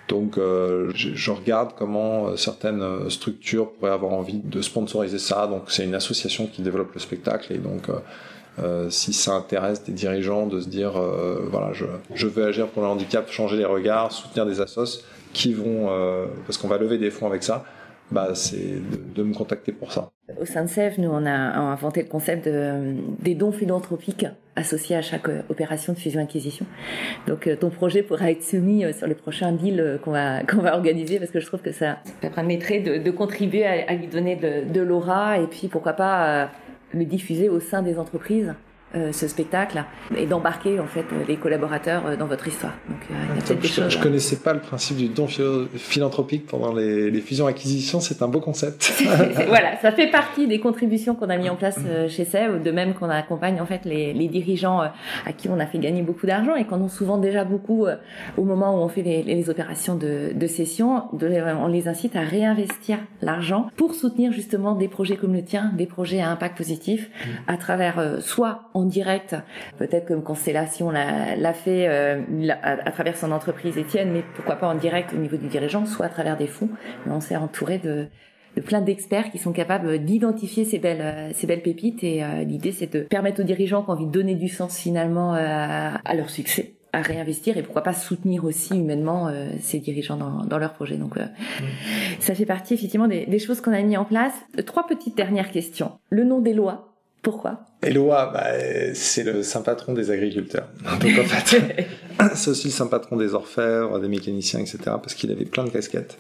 Donc, euh, je, regarde comment euh, certaines euh, structures pourraient avoir envie de sponsoriser ça. Donc, c'est une association qui développe le spectacle. Et donc, euh, si ça intéresse des dirigeants de se dire, voilà, je, veux agir pour le handicap, changer les regards, soutenir des assos qui vont, parce qu'on va lever des fonds avec ça, bah, c'est de, me contacter pour ça. Au sein de SEV, nous, on a inventé le concept de, des dons philanthropiques associés à chaque euh, opération de fusion-acquisition. Donc, euh, ton projet pourra être soumis euh, sur le prochain deal qu'on va, qu'on va organiser parce que je trouve que ça, permettrait de, de contribuer à, à, lui donner de l'aura et puis, pourquoi pas, le diffuser au sein des entreprises euh, ce spectacle et d'embarquer en fait les collaborateurs euh, dans votre histoire. Donc euh, il y a peut-être des je, choses. Je connaissais pas le principe du don philanthropique pendant les, les fusions-acquisitions, c'est un beau concept. voilà, ça fait partie des contributions qu'on a mis en place chez SEV, de même qu'on accompagne en fait les, les, dirigeants à qui on a fait gagner beaucoup d'argent et qu'on en souvent déjà beaucoup au moment où on fait les, les opérations de, de cession, de, on les incite à réinvestir l'argent pour soutenir justement des projets comme le tien, des projets à impact positif, à travers soit en direct, peut-être comme Constellation l'a fait euh, à, à, travers son entreprise Étienne, mais pourquoi pas en direct au niveau du dirigeant, soit à travers des fonds. Mais on s'est entouré de, de plein d'experts qui sont capables d'identifier ces belles, euh, ces belles pépites. Et euh, l'idée, c'est de permettre aux dirigeants qui ont envie de donner du sens finalement euh, à leur succès à réinvestir et pourquoi pas soutenir aussi humainement euh, ces dirigeants dans, dans leur projet. Donc, euh, mmh. ça fait partie effectivement des, des choses qu'on a mis en place. Trois petites dernières questions. Le nom des lois, pourquoi? Eloi, bah, c'est le saint patron des agriculteurs. Donc en fait, c'est aussi le saint patron des orfèvres, des mécaniciens, etc. Parce qu'il avait plein de casquettes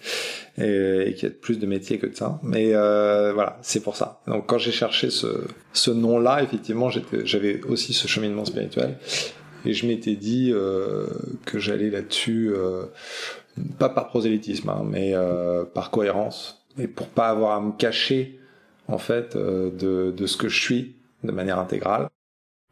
et, et qu'il y a plus de métiers que de ça. Mais euh, voilà, c'est pour ça. Donc quand j'ai cherché ce, ce nom-là, effectivement, j'avais aussi ce cheminement spirituel et je m'étais dit euh, que j'allais là-dessus, euh, pas par prosélytisme, hein, mais euh, par cohérence et pour pas avoir à me cacher en fait euh, de, de ce que je suis de manière intégrale.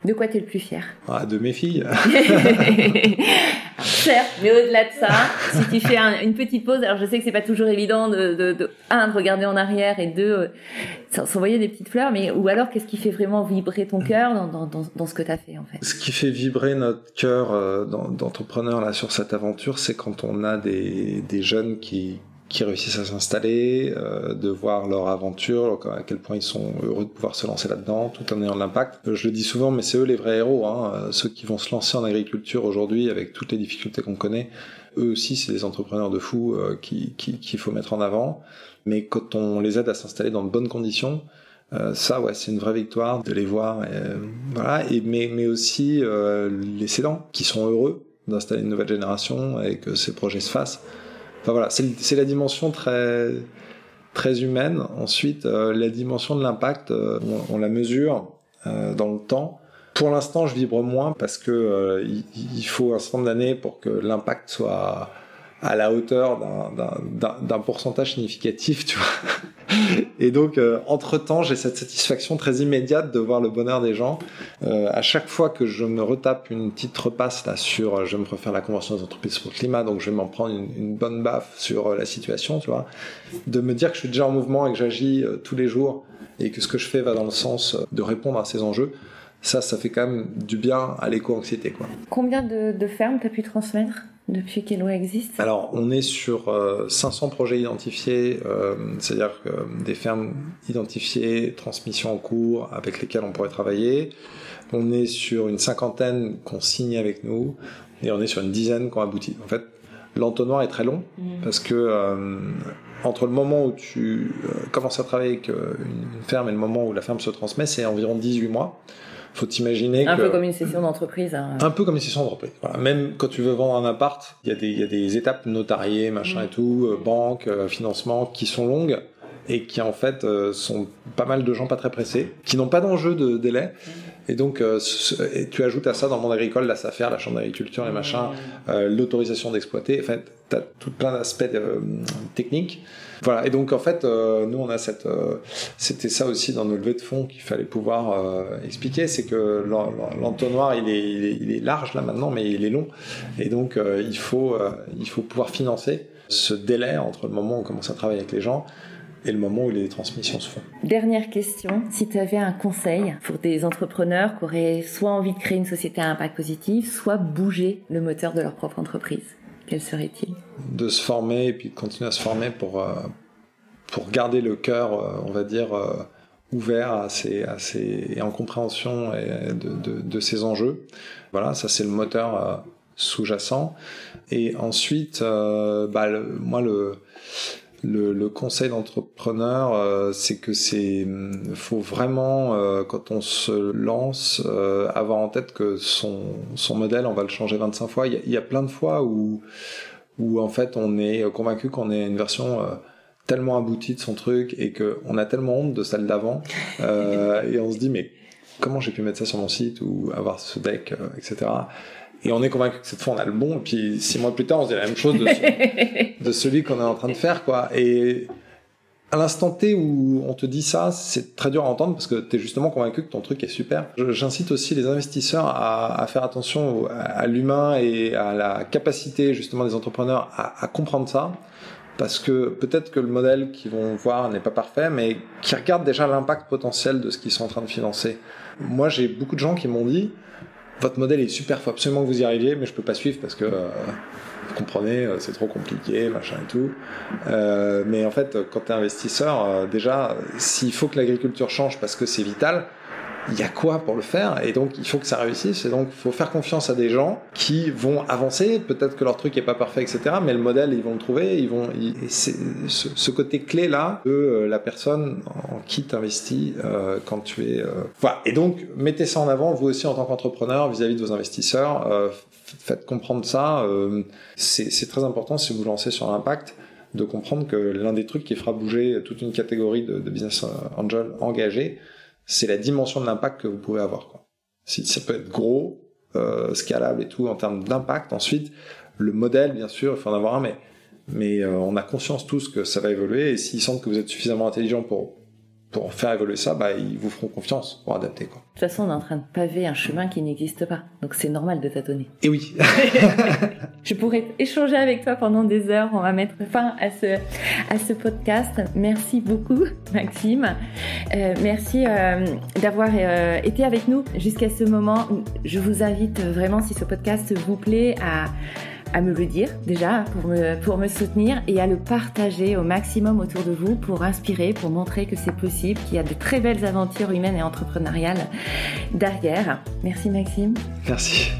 De quoi tu es le plus fier? Ah, De mes filles. Certes, mais au-delà de ça, si tu fais un, une petite pause, alors je sais que c'est pas toujours évident de, de, de, un, de regarder en arrière et deux, euh, s'envoyer des petites fleurs, mais ou alors qu'est-ce qui fait vraiment vibrer ton cœur dans, dans, dans, dans ce que tu as fait en fait? Ce qui fait vibrer notre cœur euh, d'entrepreneur là sur cette aventure, c'est quand on a des, des jeunes qui, qui réussissent à s'installer, euh, de voir leur aventure, à quel point ils sont heureux de pouvoir se lancer là-dedans, tout en ayant de l'impact. Euh, je le dis souvent, mais c'est eux les vrais héros, hein, euh, ceux qui vont se lancer en agriculture aujourd'hui avec toutes les difficultés qu'on connaît. Eux aussi, c'est des entrepreneurs de fous euh, qu'il qui, faut mettre en avant. Mais quand on les aide à s'installer dans de bonnes conditions, euh, ça, ouais, c'est une vraie victoire de les voir. Et, voilà. Et mais, mais aussi les cédants qui sont heureux d'installer une nouvelle génération et que ces projets se fassent. Enfin voilà, c'est la dimension très très humaine. Ensuite, euh, la dimension de l'impact, euh, on, la mesure euh, dans le temps. Pour l'instant, je vibre moins parce que euh, il, il, faut un certain nombre d'années pour que l'impact soit à la hauteur d'un pourcentage significatif, tu vois. Et donc, euh, entre-temps, j'ai cette satisfaction très immédiate de voir le bonheur des gens. Euh, à chaque fois que je me retape une petite repasse là sur, euh, je vais me refaire la convention des entreprises pour le climat, donc je vais m'en prendre une, bonne baffe sur la situation, tu vois. De me dire que je suis déjà en mouvement et que j'agis tous les jours et que ce que je fais va dans le sens de répondre à ces enjeux. Ça, ça fait quand même du bien à l'éco-anxiété. Combien de, de fermes t'as pu transmettre? Depuis qu'Elo existe Alors, on est sur euh, 500 projets identifiés, euh, c'est-à-dire que des fermes identifiées, transmission en cours, avec lesquelles on pourrait travailler. On est sur une cinquantaine qu'on signe avec nous, et on est sur une dizaine qu'on aboutit. En fait, l'entonnoir est très long, mmh. parce que euh, entre le moment où tu euh, commences à travailler avec euh, une ferme et le moment où la ferme se transmet, c'est environ 18 mois faut t'imaginer un que, peu comme une session d'entreprise hein. un peu comme une session d'entreprise voilà. même quand tu veux vendre un appart il y a des il y a des étapes notariées machin mmh. et tout euh, banque euh, financement qui sont longues et qui en fait euh, sont pas mal de gens pas très pressés qui n'ont pas d'enjeu de délai Et donc, euh, tu ajoutes à ça dans le monde agricole la SAFER, la chambre d'agriculture, les machins, euh, l'autorisation d'exploiter. Enfin, tu as tout plein d'aspects techniques. Voilà. Et donc, en fait, nous, on a cette. C'était ça aussi dans nos levées de fonds qu'il fallait pouvoir expliquer. C'est que l'entonnoir, il est, il, est, il est, large là maintenant, mais il est long. Et donc, il, faut, il faut pouvoir financer ce délai entre le moment où on commence à travailler avec les gens et le moment où les transmissions se font. Dernière question, si tu avais un conseil pour des entrepreneurs qui auraient soit envie de créer une société à impact positif, soit bouger le moteur de leur propre entreprise, quel serait-il? De se former et puis de continuer à se former pour, euh, pour garder le cœur, euh, on va dire, euh, ouvert à à et en compréhension de, de, enjeux. Voilà, ça c'est le moteur sous-jacent. Et ensuite, bah, moi, le le, le conseil d'entrepreneur, euh, c'est que c'est faut vraiment euh, quand on se lance euh, avoir en tête que son son modèle on va le changer 25 fois. Il y a, il y a plein de fois où où en fait on est convaincu qu'on est une version tellement aboutie de son truc et que on a tellement honte de celle d'avant et on se dit mais comment j'ai pu mettre ça sur mon site ou avoir ce deck etc et on est convaincu que cette fois on a le bon, et puis six mois plus tard on se dit la même chose de, de celui qu'on est en train de faire, quoi. Et à l'instant T où on te dit ça, c'est très dur à entendre parce que tu es justement convaincu que ton truc est super. J'incite aussi les investisseurs à, à faire attention à, l'humain et à la capacité justement des entrepreneurs à, à comprendre ça. Parce que peut-être que le modèle qu'ils vont voir n'est pas parfait, mais qui regardent déjà l'impact potentiel de ce qu'ils sont en train de financer. Moi, j'ai beaucoup de gens qui m'ont dit, votre modèle est super, faut absolument que vous y arriviez, mais je peux pas suivre parce que euh, vous comprenez, euh, c'est trop compliqué, machin et tout. Euh, mais en fait, quand tu es investisseur, déjà, s'il faut que l'agriculture change parce que c'est vital, il y a quoi pour le faire et donc il faut que ça réussisse et donc il faut faire confiance à des gens qui vont avancer. Peut-être que leur truc est pas parfait etc mais le modèle ils vont le trouver ils vont et c'est ce, côté clé là de euh, la personne en qui t'investis euh, quand tu es euh... voilà. Et donc mettez ça en avant vous aussi en tant qu'entrepreneur vis-à-vis de vos investisseurs euh, faites comprendre ça euh, c'est très important si vous lancez sur l'impact de comprendre que l'un des trucs qui fera bouger toute une catégorie de, de business angel engagés c'est la dimension de l'impact que vous pouvez avoir. Quoi. Si ça peut être gros, euh, scalable et tout en termes d'impact. Ensuite, le modèle, bien sûr, il faut en avoir un, mais mais euh, on a conscience tous que ça va évoluer. Et s'ils sentent que vous êtes suffisamment intelligent pour pour faire évoluer ça, bah, ils vous feront confiance pour adapter. Quoi. De toute façon, on est en train de paver un chemin qui n'existe pas. Donc c'est normal de tâtonner. Et oui. Je pourrais échanger avec toi pendant des heures. On va mettre fin à ce, à ce podcast. Merci beaucoup, Maxime. Euh, merci euh, d'avoir euh, été avec nous jusqu'à ce moment. Je vous invite vraiment, si ce podcast vous plaît, à à me le dire déjà pour me, soutenir et à le partager au maximum autour de vous pour inspirer, pour montrer que c'est possible, qu'il y a de très belles aventures humaines et entrepreneuriales derrière. Merci Maxime. Merci.